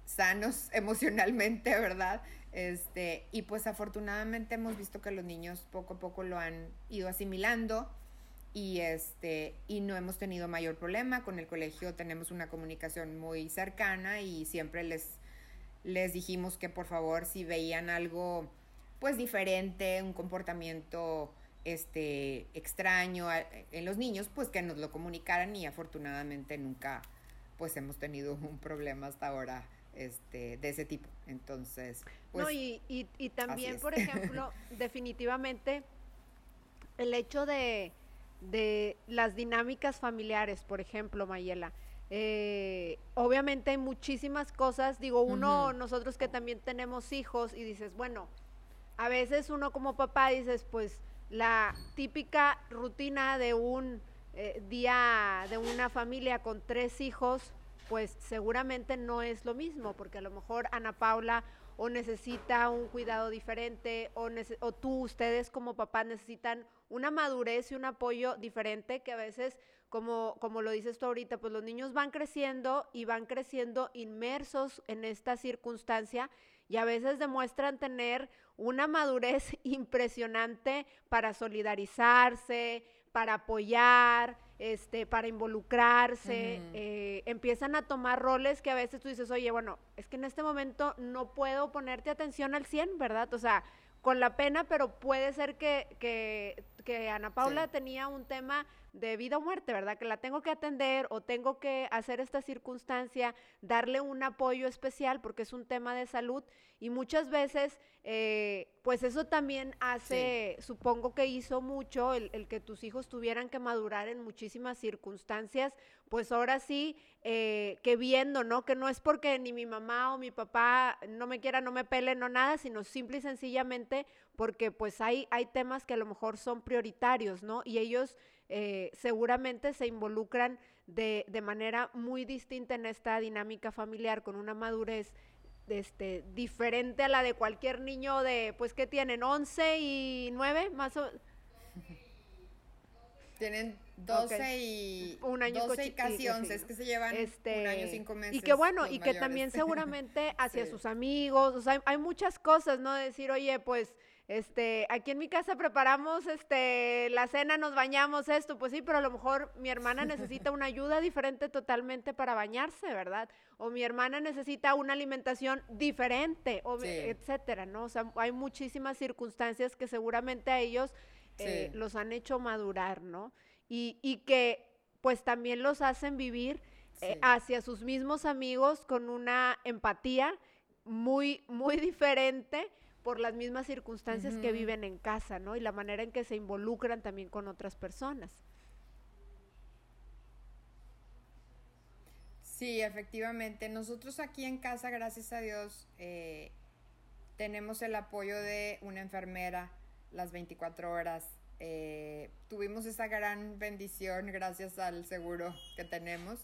Speaker 3: sanos emocionalmente, ¿verdad? Este, y pues afortunadamente hemos visto que los niños poco a poco lo han ido asimilando y este y no hemos tenido mayor problema con el colegio tenemos una comunicación muy cercana y siempre les les dijimos que por favor si veían algo pues diferente un comportamiento este extraño en los niños pues que nos lo comunicaran y afortunadamente nunca pues hemos tenido un problema hasta ahora este, de ese tipo. Entonces,
Speaker 2: pues, no, y, y, también, por ejemplo, definitivamente el hecho de, de las dinámicas familiares, por ejemplo, Mayela. Eh, obviamente hay muchísimas cosas, digo, uno, nosotros que también tenemos hijos y dices, bueno, a veces uno como papá dices, pues la típica rutina de un eh, día de una familia con tres hijos, pues seguramente no es lo mismo, porque a lo mejor Ana Paula o necesita un cuidado diferente, o, tú, ustedes como papás necesitan una madurez y un apoyo diferente que a veces, como, como lo dices tú ahorita, pues los niños van creciendo y van creciendo inmersos en esta circunstancia y a veces demuestran tener una madurez impresionante para solidarizarse, para apoyar, este, para involucrarse, eh, empiezan a tomar roles que a veces tú dices, oye, bueno, es que en este momento no puedo ponerte atención al 100, ¿verdad? O sea, con la pena, pero puede ser que, que, que Ana Paula tenía un tema de vida o muerte, ¿verdad? Que la tengo que atender o tengo que hacer esta circunstancia, darle un apoyo especial porque es un tema de salud y muchas veces, eh, pues eso también hace, supongo que hizo mucho el, el, que tus hijos tuvieran que madurar en muchísimas circunstancias, pues ahora sí, eh, que viendo, ¿no? Que no es porque ni mi mamá o mi papá no me quiera, no me pele, no nada, sino simple y sencillamente porque pues hay, hay temas que a lo mejor son prioritarios, ¿no? Y ellos eh, seguramente se involucran de, de, manera muy distinta en esta dinámica familiar, con una madurez este, diferente a la de cualquier niño de, pues, que tienen? ¿11 y 9? Más o
Speaker 3: Tienen 12 y
Speaker 2: un año
Speaker 3: 12 y casi 11, es que se llevan
Speaker 2: este,
Speaker 3: un año, cinco meses.
Speaker 2: Y que bueno, y que también seguramente hacia sus amigos, o sea, hay, hay, muchas cosas, ¿no? Decir, oye, pues, este, aquí en mi casa preparamos, este, la cena, nos bañamos esto, pues sí, pero a lo mejor mi hermana necesita una ayuda diferente totalmente para bañarse, ¿verdad? O mi hermana necesita una alimentación diferente, o etcétera, ¿no? O sea, hay muchísimas circunstancias que seguramente a ellos eh, los han hecho madurar, ¿no? Y, y, que pues también los hacen vivir eh, hacia sus mismos amigos con una empatía muy, muy diferente por las mismas circunstancias que viven en casa, ¿no? Y la manera en que se involucran también con otras personas.
Speaker 3: Sí, efectivamente. Nosotros aquí en casa, gracias a Dios, eh, tenemos el apoyo de una enfermera las 24 horas. Eh, tuvimos esa gran bendición gracias al seguro que tenemos.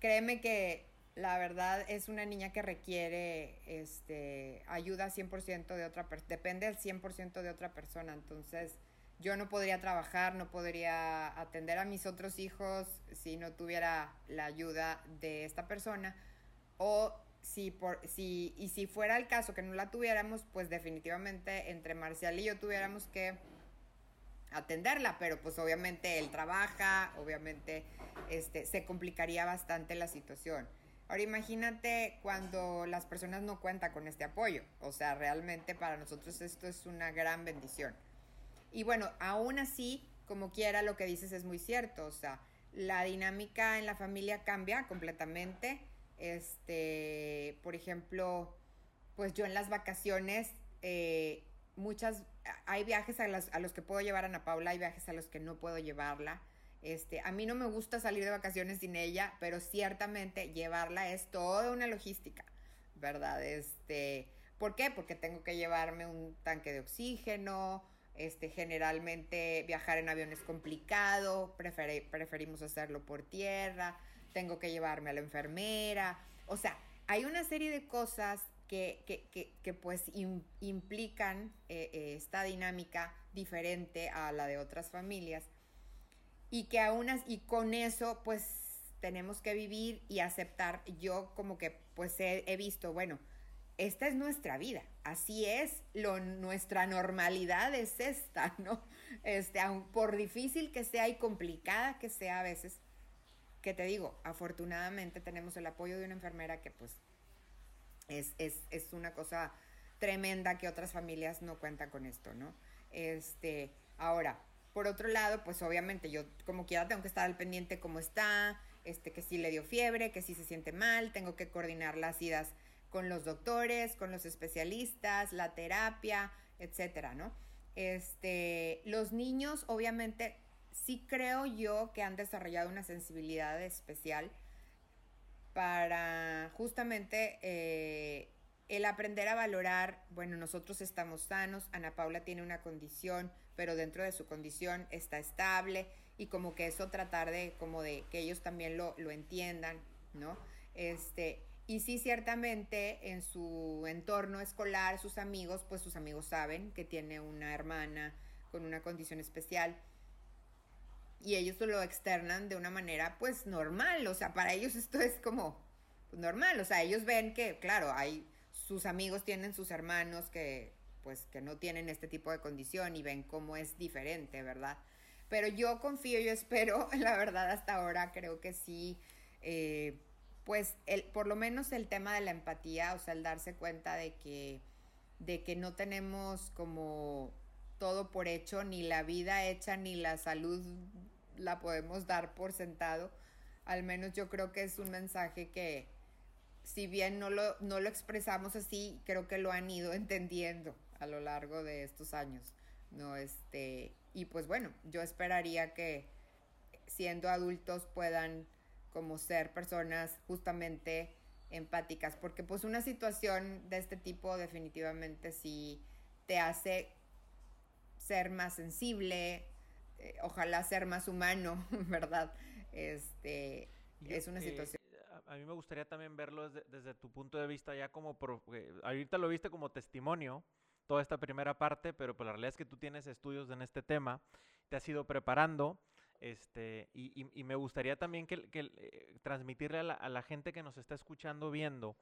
Speaker 3: Créeme que la verdad es una niña que requiere este, ayuda 100% de otra persona, depende al 100% de otra persona. Entonces, yo no podría trabajar, no podría atender a mis otros hijos si no tuviera la ayuda de esta persona. O si por si y si fuera el caso que no la tuviéramos, pues definitivamente entre Marcial y yo tuviéramos que atenderla, pero pues obviamente él trabaja, obviamente este se complicaría bastante la situación. Ahora imagínate cuando las personas no cuentan con este apoyo, o sea, realmente para nosotros esto es una gran bendición. Y bueno, aún así, como quiera, lo que dices es muy cierto, o sea, la dinámica en la familia cambia completamente este, por ejemplo, pues yo en las vacaciones, eh, muchas, hay viajes a, a, los que puedo llevar a Ana Paula, hay viajes a los que no puedo llevarla. Este, a mí no me gusta salir de vacaciones sin ella, pero ciertamente llevarla es toda una logística, ¿verdad? Este, ¿por qué? Porque tengo que llevarme un tanque de oxígeno, este, generalmente viajar en avión es complicado, preferimos hacerlo por tierra, tengo que llevarme a la enfermera. O sea, hay una serie de cosas que, que, que, pues implican eh, eh, esta dinámica diferente a la de otras familias y que aún y con eso pues tenemos que vivir y aceptar. Yo como que pues he, he visto, bueno, esta es nuestra vida, así es, lo, nuestra normalidad es esta, ¿no? Este, aun por difícil que sea y complicada que sea a veces, que te digo, afortunadamente tenemos el apoyo de una enfermera que pues es, es, es una cosa tremenda que otras familias no cuentan con esto, ¿no? Este, ahora, por otro lado, pues obviamente yo como quiera tengo que estar al pendiente cómo está, este, que si le dio fiebre, que si se siente mal, tengo que coordinar las idas con los doctores, con los especialistas, la terapia, etcétera, ¿no? Este, los niños obviamente sí creo yo que han desarrollado una sensibilidad especial para justamente eh, el aprender a valorar, bueno, nosotros estamos sanos, Ana Paula tiene una condición, pero dentro de su condición está estable y como que eso tratar de, como de que ellos también lo, lo entiendan, ¿no? Este, y sí, ciertamente en su entorno escolar, sus amigos, pues sus amigos saben que tiene una hermana con una condición especial y ellos lo externan de una manera pues normal, o sea, para ellos esto es como normal, o sea, ellos ven que, claro, hay sus amigos tienen sus hermanos que pues que no tienen este tipo de condición y ven cómo es diferente, ¿verdad? Pero yo confío, yo espero, la verdad hasta ahora creo que sí, eh, pues el, por lo menos el tema de la empatía, o sea, el darse cuenta de que, de que no tenemos como todo por hecho, ni la vida hecha, ni la salud la podemos dar por sentado. Al menos yo creo que es un mensaje que, si bien no lo, no lo expresamos así, creo que lo han ido entendiendo a lo largo de estos años. No, este, y pues bueno, yo esperaría que siendo adultos puedan como ser personas justamente empáticas, porque pues una situación de este tipo definitivamente sí te hace ser más sensible, eh, ojalá ser más humano, ¿verdad? Este, es una situación.
Speaker 1: a mí me gustaría también verlo desde, tu punto de vista ya como, pro, ahorita lo viste como testimonio, toda esta primera parte, pero pues la realidad es que tú tienes estudios en este tema, te has ido preparando. Este, y, me gustaría también que, eh, transmitirle a la, a la, gente que nos está escuchando, viendo,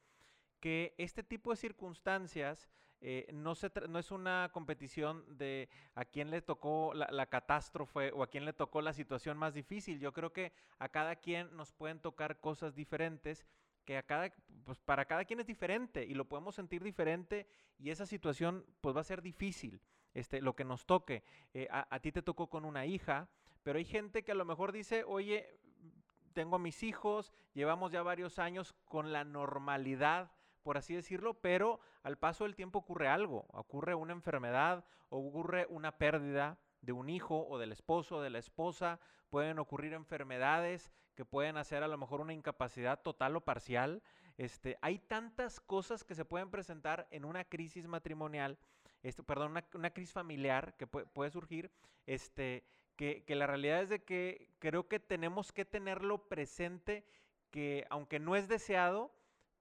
Speaker 1: que este tipo de circunstancias eh, no, se no es una competición de a quién le tocó la, catástrofe o a quién le tocó la situación más difícil. Yo creo que a cada quien nos pueden tocar cosas diferentes que a cada, pues para cada quien es diferente y lo podemos sentir diferente y esa situación pues va a ser difícil, este, lo que nos toque. Eh, a, a ti te tocó con una hija, pero hay gente que a lo mejor dice, oye, tengo a mis hijos, llevamos ya varios años con la normalidad por así decirlo, pero al paso del tiempo ocurre algo, ocurre una enfermedad, ocurre una pérdida de un hijo o del esposo o de la esposa, pueden ocurrir enfermedades que pueden hacer a lo mejor una incapacidad total o parcial. Este, hay tantas cosas que se pueden presentar en una crisis matrimonial, este, perdón, una, crisis familiar que puede, surgir, este, que, que la realidad es de que creo que tenemos que tenerlo presente, que aunque no es deseado,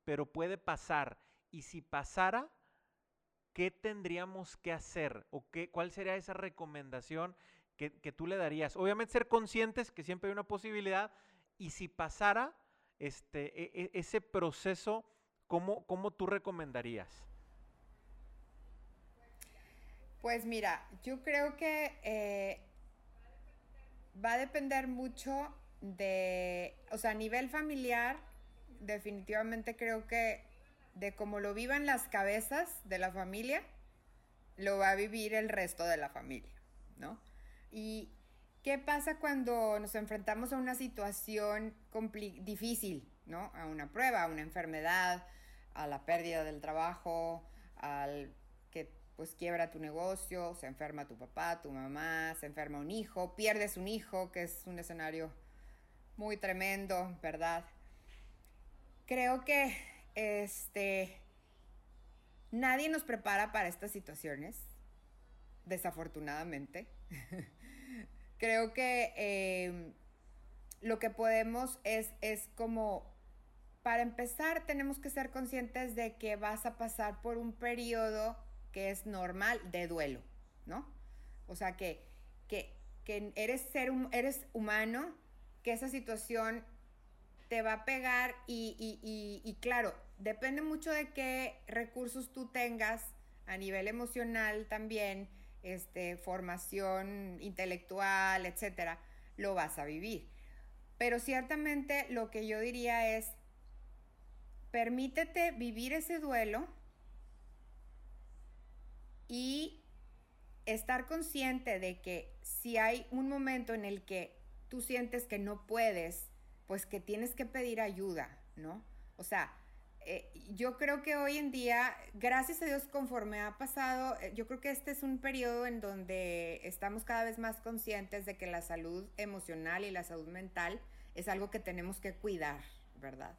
Speaker 1: pero puede pasar. Y si pasara, ¿qué tendríamos que hacer? ¿O qué, cuál sería esa recomendación que, tú le darías? Obviamente ser conscientes que siempre hay una posibilidad. Y si pasara este, e, e, ese proceso, ¿cómo, ¿cómo tú recomendarías?
Speaker 3: Pues mira, yo creo que eh, va a depender mucho de, o sea, a nivel familiar, definitivamente creo que de cómo lo vivan las cabezas de la familia, lo va a vivir el resto de la familia, ¿no? Y qué pasa cuando nos enfrentamos a una situación difícil, ¿no? A una prueba, a una enfermedad, a la pérdida del trabajo, al que pues quiebra tu negocio, se enferma tu papá, tu mamá, se enferma un hijo, pierdes un hijo, que es un escenario muy tremendo, ¿verdad? creo que este nadie nos prepara para estas situaciones, desafortunadamente. creo que em, lo que podemos es, es como, para empezar, tenemos que ser conscientes de que vas a pasar por un periodo que es normal de duelo, ¿no? O sea, que, que, que eres, ser, eres humano, que esa situación te va a pegar y, claro, depende mucho de qué recursos tú tengas a nivel emocional también, este, formación intelectual, etcétera, lo vas a vivir. Pero ciertamente lo que yo diría es, permítete vivir ese duelo y estar consciente de que si hay un momento en el que tú sientes que no puedes pues que tienes que pedir ayuda, ¿no? O sea, eh, yo creo que hoy en día, gracias a Dios, conforme ha pasado, eh, yo creo que este es un periodo en donde estamos cada vez más conscientes de que la salud emocional y la salud mental es algo que tenemos que cuidar, ¿verdad?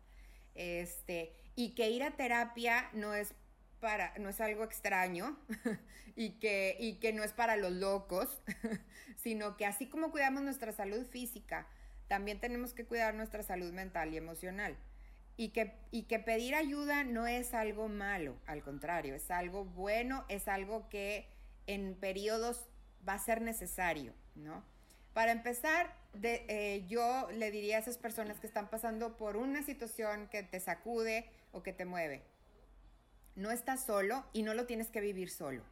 Speaker 3: Este, y que ir a terapia no es para, no es algo extraño y, que, y que no es para los locos, sino que así como cuidamos nuestra salud física, también tenemos que cuidar nuestra salud mental y emocional. Y que, y que pedir ayuda no es algo malo, al contrario, es algo bueno, es algo que en periodos va a ser necesario, ¿no? Para empezar, de, eh, yo le diría a esas personas que están pasando por una situación que te sacude o que te mueve, no estás solo y no lo tienes que vivir solo,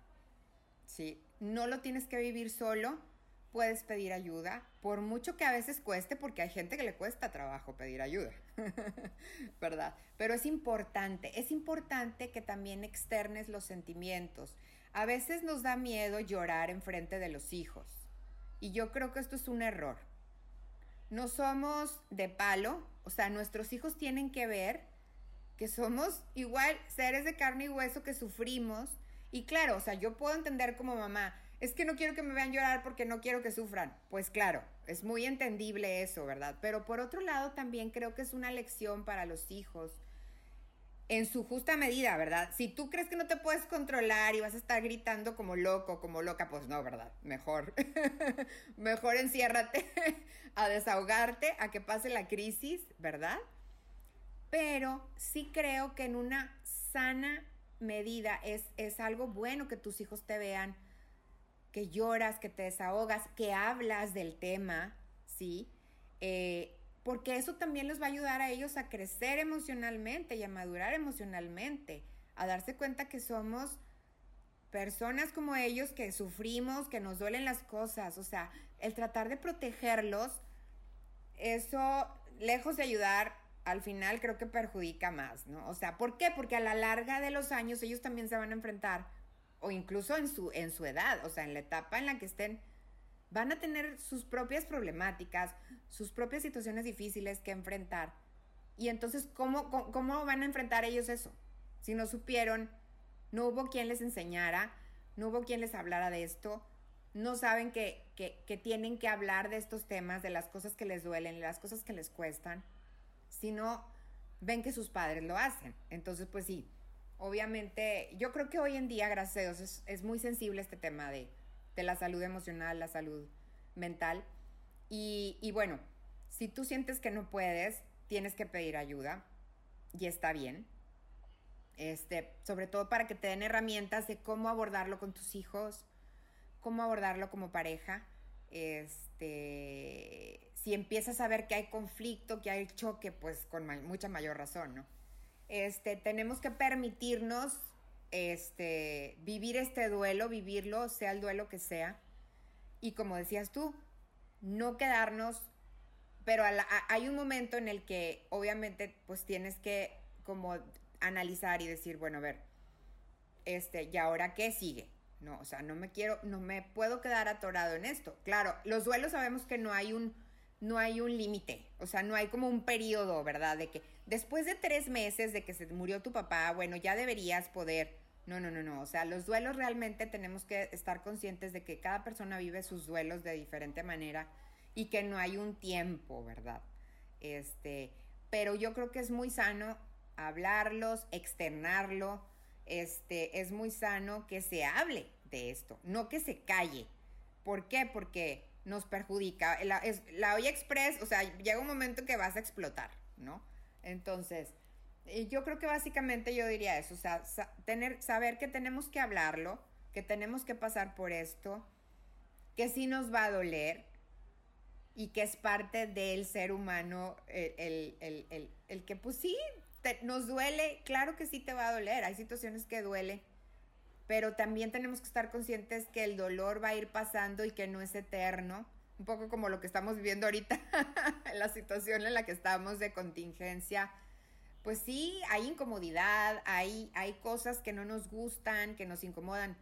Speaker 3: ¿sí? No lo tienes que vivir solo puedes pedir ayuda, por mucho que a veces cueste, porque hay gente que le cuesta trabajo pedir ayuda, ¿verdad? Pero es importante, es importante que también externes los sentimientos. A veces nos da miedo llorar en frente de los hijos, y yo creo que esto es un error. No somos de palo, o sea, nuestros hijos tienen que ver que somos igual seres de carne y hueso que sufrimos. Y claro, o sea, yo puedo entender como mamá, es que no quiero que me vean llorar porque no quiero que sufran. Pues claro, es muy entendible eso, ¿verdad? Pero por otro lado también creo que es una lección para los hijos en su justa medida, ¿verdad? Si tú crees que no te puedes controlar y vas a estar gritando como loco, como loca, pues no, ¿verdad? Mejor, mejor enciérrate a desahogarte, a que pase la crisis, ¿verdad? Pero sí creo que en una sana medida es, es algo bueno que tus hijos te vean, que lloras, que te desahogas, que hablas del tema, ¿sí? Eh, porque eso también les va a ayudar a ellos a crecer emocionalmente y a madurar emocionalmente, a darse cuenta que somos personas como ellos que sufrimos, que nos duelen las cosas, o sea, el tratar de protegerlos, eso, lejos de ayudar, al final creo que perjudica más, ¿no? O sea, ¿por qué? Porque a la larga de los años ellos también se van a enfrentar, o incluso en su, en su edad, o sea, en la etapa en la que estén, van a tener sus propias problemáticas, sus propias situaciones difíciles que enfrentar. Y entonces, ¿cómo, cómo, van a enfrentar ellos eso? Si no supieron, no hubo quien les enseñara, no hubo quien les hablara de esto, no saben que, que, tienen que hablar de estos temas, de las cosas que les duelen, las cosas que les cuestan, sino ven que sus padres lo hacen. Entonces, pues sí, obviamente, yo creo que hoy en día, gracias a Dios, es, es muy sensible este tema de, de, la salud emocional, la salud mental. Y, y bueno, si tú sientes que no puedes, tienes que pedir ayuda y está bien. Este, sobre todo para que te den herramientas de cómo abordarlo con tus hijos, cómo abordarlo como pareja. Este, si empiezas a ver que hay conflicto, que hay choque, pues con mucha mayor razón, ¿no? Este, tenemos que permitirnos este, vivir este duelo, vivirlo, sea el duelo que sea. Y como decías tú, no quedarnos, pero hay un momento en el que obviamente pues tienes que como analizar y decir, bueno, a ver, este, ¿y ahora qué sigue? No, o sea, no me quiero, no me puedo quedar atorado en esto. Claro, los duelos sabemos que no hay un, no hay un límite, o sea, no hay como un periodo, ¿verdad? De que después de tres meses de que se murió tu papá, bueno, ya deberías poder. No, no, no, no. O sea, los duelos realmente tenemos que estar conscientes de que cada persona vive sus duelos de diferente manera y que no hay un tiempo, ¿verdad? Este, pero yo creo que es muy sano hablarlos, externarlo, este, es muy sano que se hable de esto, no que se calle. ¿Por qué? Porque nos perjudica. La, es, la olla express, o sea, llega un momento que vas a explotar, ¿no? Entonces, yo creo que básicamente yo diría eso, o sea, tener, saber que tenemos que hablarlo, que tenemos que pasar por esto, que sí nos va a doler y que es parte del ser humano el, el, el que pues sí, nos duele, claro que sí te va a doler, hay situaciones que duele, pero también tenemos que estar conscientes que el dolor va a ir pasando y que no es eterno, un poco como lo que estamos viviendo ahorita, la situación en la que estamos de contingencia. Pues sí, hay incomodidad, hay, hay cosas que no nos gustan, que nos incomodan,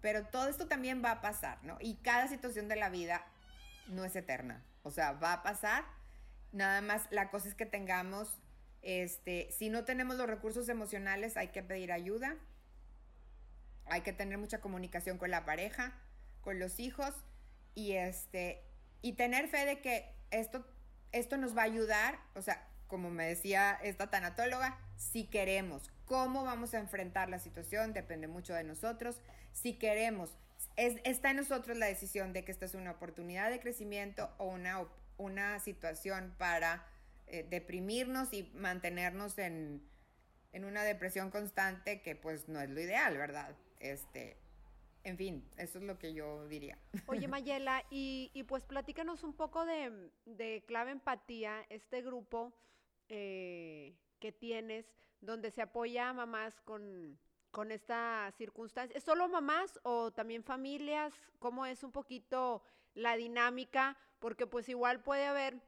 Speaker 3: pero todo esto también va a pasar, ¿no? Y cada situación de la vida no es eterna, o sea, va a pasar, nada más la cosa es que tengamos este, si no tenemos los recursos emocionales, hay que pedir ayuda. Hay que tener mucha comunicación con la pareja, con los hijos y este y tener fe de que esto esto nos va a ayudar, o sea, como me decía esta tanatóloga, si queremos, cómo vamos a enfrentar la situación depende mucho de nosotros. Si queremos, está en nosotros la decisión de que esta es una oportunidad de crecimiento o una, una situación para eh, deprimirnos y mantenernos en, una depresión constante que pues no es lo ideal, ¿verdad? Este, en fin, eso es lo que yo diría.
Speaker 2: Oye, Mayela, y, y pues platícanos un poco de, de Clave Empatía, este grupo eh, que tienes, donde se apoya a mamás con, con esta circunstancia. ¿Es solo mamás o también familias? ¿Cómo es un poquito la dinámica? Porque pues igual puede haber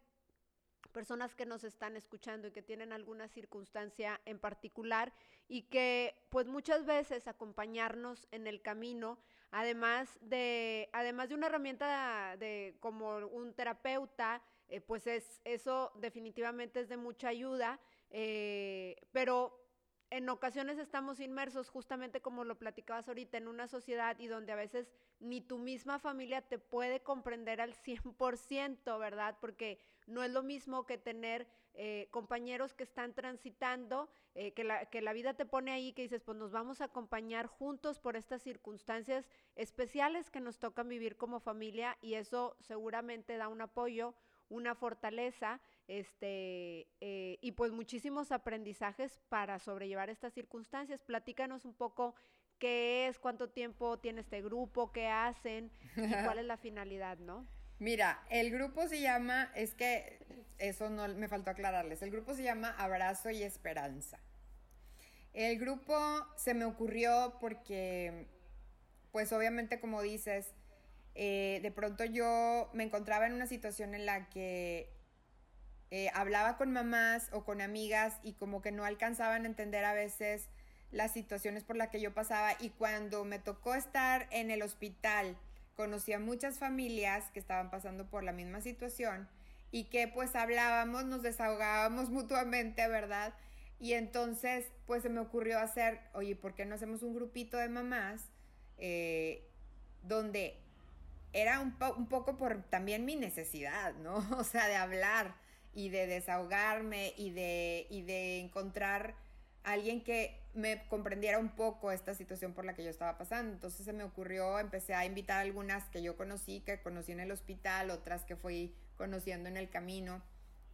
Speaker 2: personas que nos están escuchando y que tienen alguna circunstancia en particular y que pues muchas veces acompañarnos en el camino, además de, además de una herramienta de, como un terapeuta, eh, pues es, eso definitivamente es de mucha ayuda, eh, pero en ocasiones estamos inmersos, justamente como lo platicabas ahorita, en una sociedad y donde a veces ni tu misma familia te puede comprender al 100%, ¿verdad? Porque no es lo mismo que tener eh, compañeros que están transitando, eh, que, la, que la vida te pone ahí, que dices, pues nos vamos a acompañar juntos por estas circunstancias especiales que nos tocan vivir como familia y eso seguramente da un apoyo, una fortaleza este, eh, y pues muchísimos aprendizajes para sobrellevar estas circunstancias. Platícanos un poco qué es, cuánto tiempo tiene este grupo, qué hacen y cuál es la finalidad, ¿no?
Speaker 3: Mira, el grupo se llama, es que eso no me faltó aclararles, el grupo se llama Abrazo y Esperanza. El grupo se me ocurrió porque, pues obviamente como dices, eh, de pronto yo me encontraba en una situación en la que eh, hablaba con mamás o con amigas y como que no alcanzaban a entender a veces las situaciones por las que yo pasaba y cuando me tocó estar en el hospital conocí a muchas familias que estaban pasando por la misma situación y que pues hablábamos, nos desahogábamos mutuamente, ¿verdad? Y entonces pues se me ocurrió hacer, oye, ¿por qué no hacemos un grupito de mamás eh, donde era un, un poco por también mi necesidad, ¿no? O sea, de hablar y de desahogarme y de, y de encontrar alguien que me comprendiera un poco esta situación por la que yo estaba pasando. Entonces se me ocurrió, empecé a invitar algunas que yo conocí, que conocí en el hospital, otras que fui conociendo en el camino.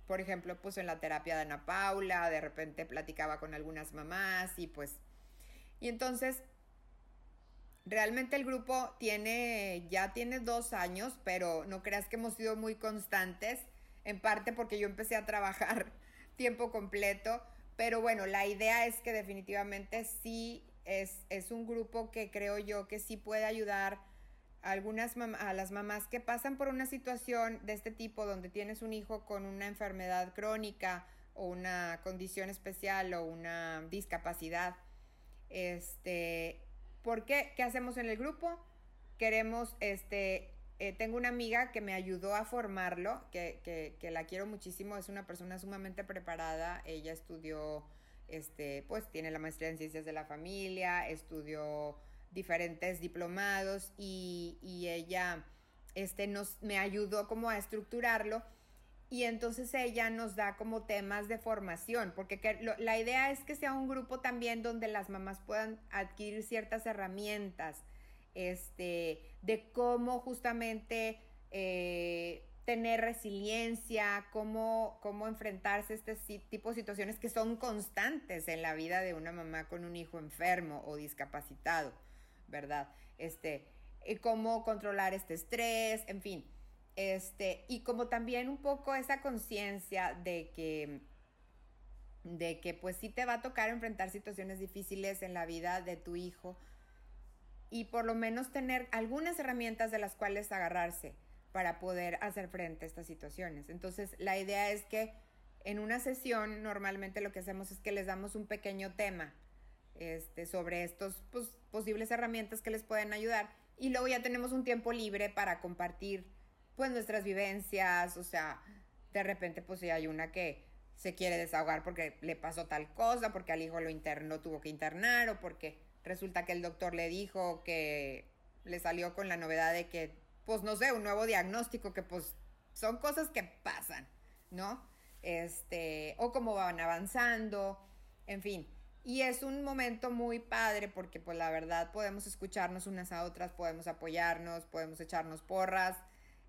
Speaker 3: Por ejemplo, pues en la terapia de Ana Paula, de repente platicaba con algunas mamás y pues... Y entonces, realmente el grupo tiene, ya tiene dos años, pero no creas que hemos sido muy constantes en parte porque yo empecé a trabajar tiempo completo, pero bueno, la idea es que definitivamente sí es, es un grupo que creo yo que sí puede ayudar a algunas a las mamás que pasan por una situación de este tipo donde tienes un hijo con una enfermedad crónica o una condición especial o una discapacidad. Este, ¿por qué? ¿Qué hacemos en el grupo? Queremos este eh, tengo una amiga que me ayudó a formarlo, que, que, que, la quiero muchísimo, es una persona sumamente preparada, ella estudió, este, pues tiene la maestría en ciencias de la familia, estudió diferentes diplomados y, y ella este, nos, me ayudó como a estructurarlo y entonces ella nos da como temas de formación, porque que, la idea es que sea un grupo también donde las mamás puedan adquirir ciertas herramientas, este, de cómo justamente eh, tener resiliencia, cómo, cómo enfrentarse a este tipo de situaciones que son constantes en la vida de una mamá con un hijo enfermo o discapacitado, ¿verdad? Este, y cómo controlar este estrés, en fin. Este, y como también un poco esa conciencia de que de que pues sí te va a tocar enfrentar situaciones difíciles en la vida de tu hijo, y por lo menos tener algunas herramientas de las cuales agarrarse para poder hacer frente a estas situaciones. Entonces, la idea es que en una sesión normalmente lo que hacemos es que les damos un pequeño tema este, sobre estos pues, posibles herramientas que les pueden ayudar y luego ya tenemos un tiempo libre para compartir pues nuestras vivencias, o sea, de repente pues si hay una que se quiere desahogar porque le pasó tal cosa, porque al hijo lo internó, tuvo que internar o porque resulta que el doctor le dijo que le salió con la novedad de que, pues no sé, un nuevo diagnóstico, que pues son cosas que pasan, ¿no? Este, o cómo van avanzando, en fin. Y es un momento muy padre porque pues la verdad podemos escucharnos unas a otras, podemos apoyarnos, podemos echarnos porras.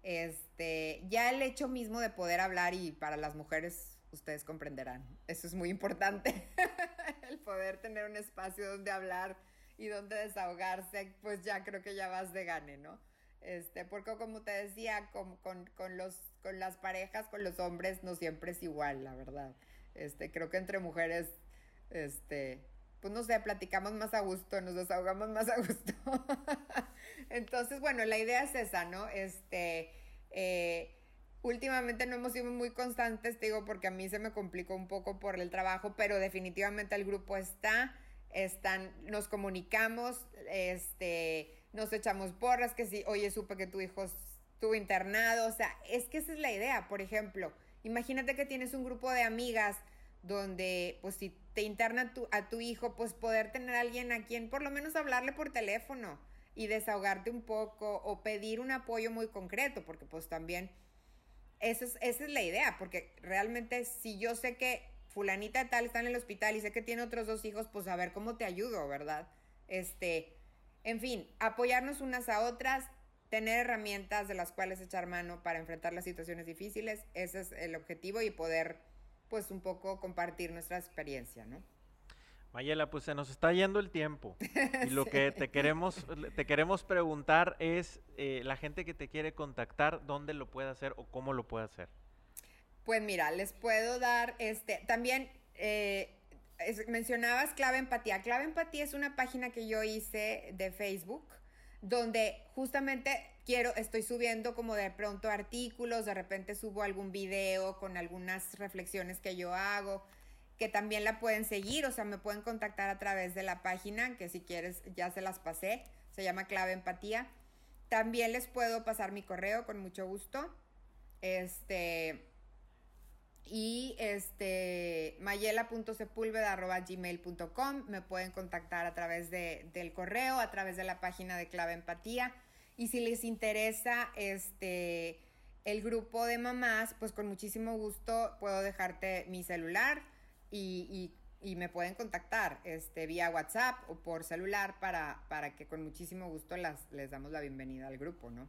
Speaker 3: Este, ya el hecho mismo de poder hablar y para las mujeres ustedes comprenderán, eso es muy importante, el poder tener un espacio donde hablar y donde desahogarse, pues ya creo que ya vas de gane, ¿no? Este, porque como te decía, con, con, los, con las parejas, con los hombres, no siempre es igual, la verdad. Este, creo que entre mujeres, este, pues no sé, platicamos más a gusto, nos desahogamos más a gusto. Entonces, bueno, la idea es esa, ¿no? Este, eh, últimamente no hemos sido muy constantes, te digo, porque a mí se me complicó un poco por el trabajo, pero definitivamente el grupo está están, nos comunicamos, este, nos echamos porras, que si, oye, supe que tu hijo estuvo internado, o sea, es que esa es la idea, por ejemplo, imagínate que tienes un grupo de amigas donde, pues, si te interna a tu hijo, pues poder tener a alguien a quien por lo menos hablarle por teléfono y desahogarte un poco o pedir un apoyo muy concreto, porque pues también eso es, esa es la idea, porque realmente si yo sé que fulanita tal está en el hospital y sé que tiene otros dos hijos, pues a ver cómo te ayudo, ¿verdad? Este, en fin, apoyarnos unas a otras, tener herramientas de las cuales echar mano para enfrentar las situaciones difíciles, ese es el objetivo y poder pues un poco compartir nuestra experiencia, ¿no?
Speaker 1: Mayela, pues se nos está yendo el tiempo y lo que te queremos, te queremos preguntar es eh, la gente que te quiere contactar, ¿dónde lo puede hacer o cómo lo puede hacer?
Speaker 3: Pues mira, les puedo dar, este, también eh, mencionabas Clave Empatía. Clave Empatía es una página que yo hice de Facebook donde justamente quiero, estoy subiendo como de pronto artículos, de repente subo algún video con algunas reflexiones que yo hago, que también la pueden seguir, o sea, me pueden contactar a través de la página, que si quieres ya se las pasé, se llama Clave Empatía. También les puedo pasar mi correo con mucho gusto. Este, y este mayela.sepulveda.gmail.com me pueden contactar a través de, del correo, a través de la página de Clave Empatía y si les interesa este el grupo de mamás, pues con muchísimo gusto puedo dejarte mi celular y, y, me pueden contactar este, vía WhatsApp o por celular para, para que con muchísimo gusto las, les damos la bienvenida al grupo, ¿no?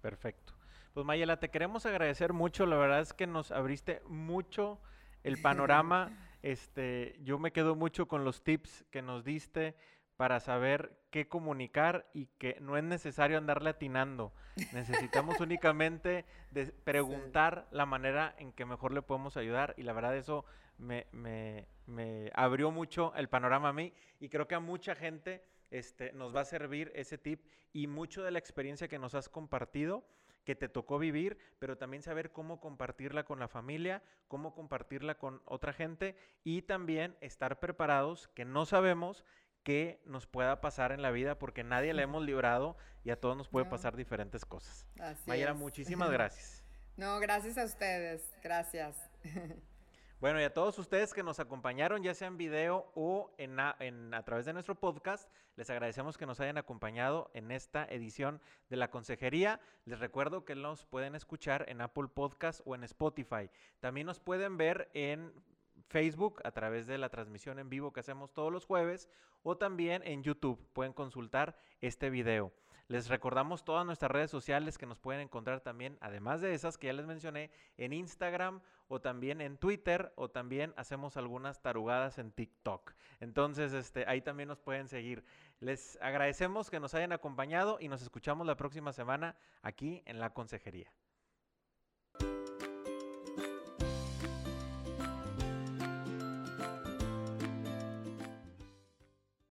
Speaker 1: Perfecto. Pues Mayela, te queremos agradecer mucho, la verdad es que nos abriste mucho el panorama. este, yo me quedo mucho con los tips que nos diste para saber qué comunicar y que no es necesario andar latinando. Necesitamos únicamente preguntar la manera en que mejor le podemos ayudar y la verdad eso me, me, me, abrió mucho el panorama a mí y creo que a mucha gente este, nos va a servir ese tip y mucho de la experiencia que nos has compartido que te tocó vivir, pero también saber cómo compartirla con la familia, cómo compartirla con otra gente y también estar preparados que no sabemos qué nos pueda pasar en la vida porque nadie la hemos librado y a todos nos puede pasar diferentes cosas. Mayra, muchísimas gracias.
Speaker 3: No, gracias a ustedes. Gracias.
Speaker 1: Bueno, y a todos ustedes que nos acompañaron, ya sea en video o en a, través de nuestro podcast, les agradecemos que nos hayan acompañado en esta edición de la Consejería. Les recuerdo que nos pueden escuchar en Apple Podcast o en Spotify. También nos pueden ver en Facebook a través de la transmisión en vivo que hacemos todos los jueves o también en YouTube. Pueden consultar este video. Les recordamos todas nuestras redes sociales que nos pueden encontrar también, además de esas que ya les mencioné, en Instagram o también en Twitter o también hacemos algunas tarugadas en TikTok. Entonces, este, ahí también nos pueden seguir. Les agradecemos que nos hayan acompañado y nos escuchamos la próxima semana aquí en La Consejería.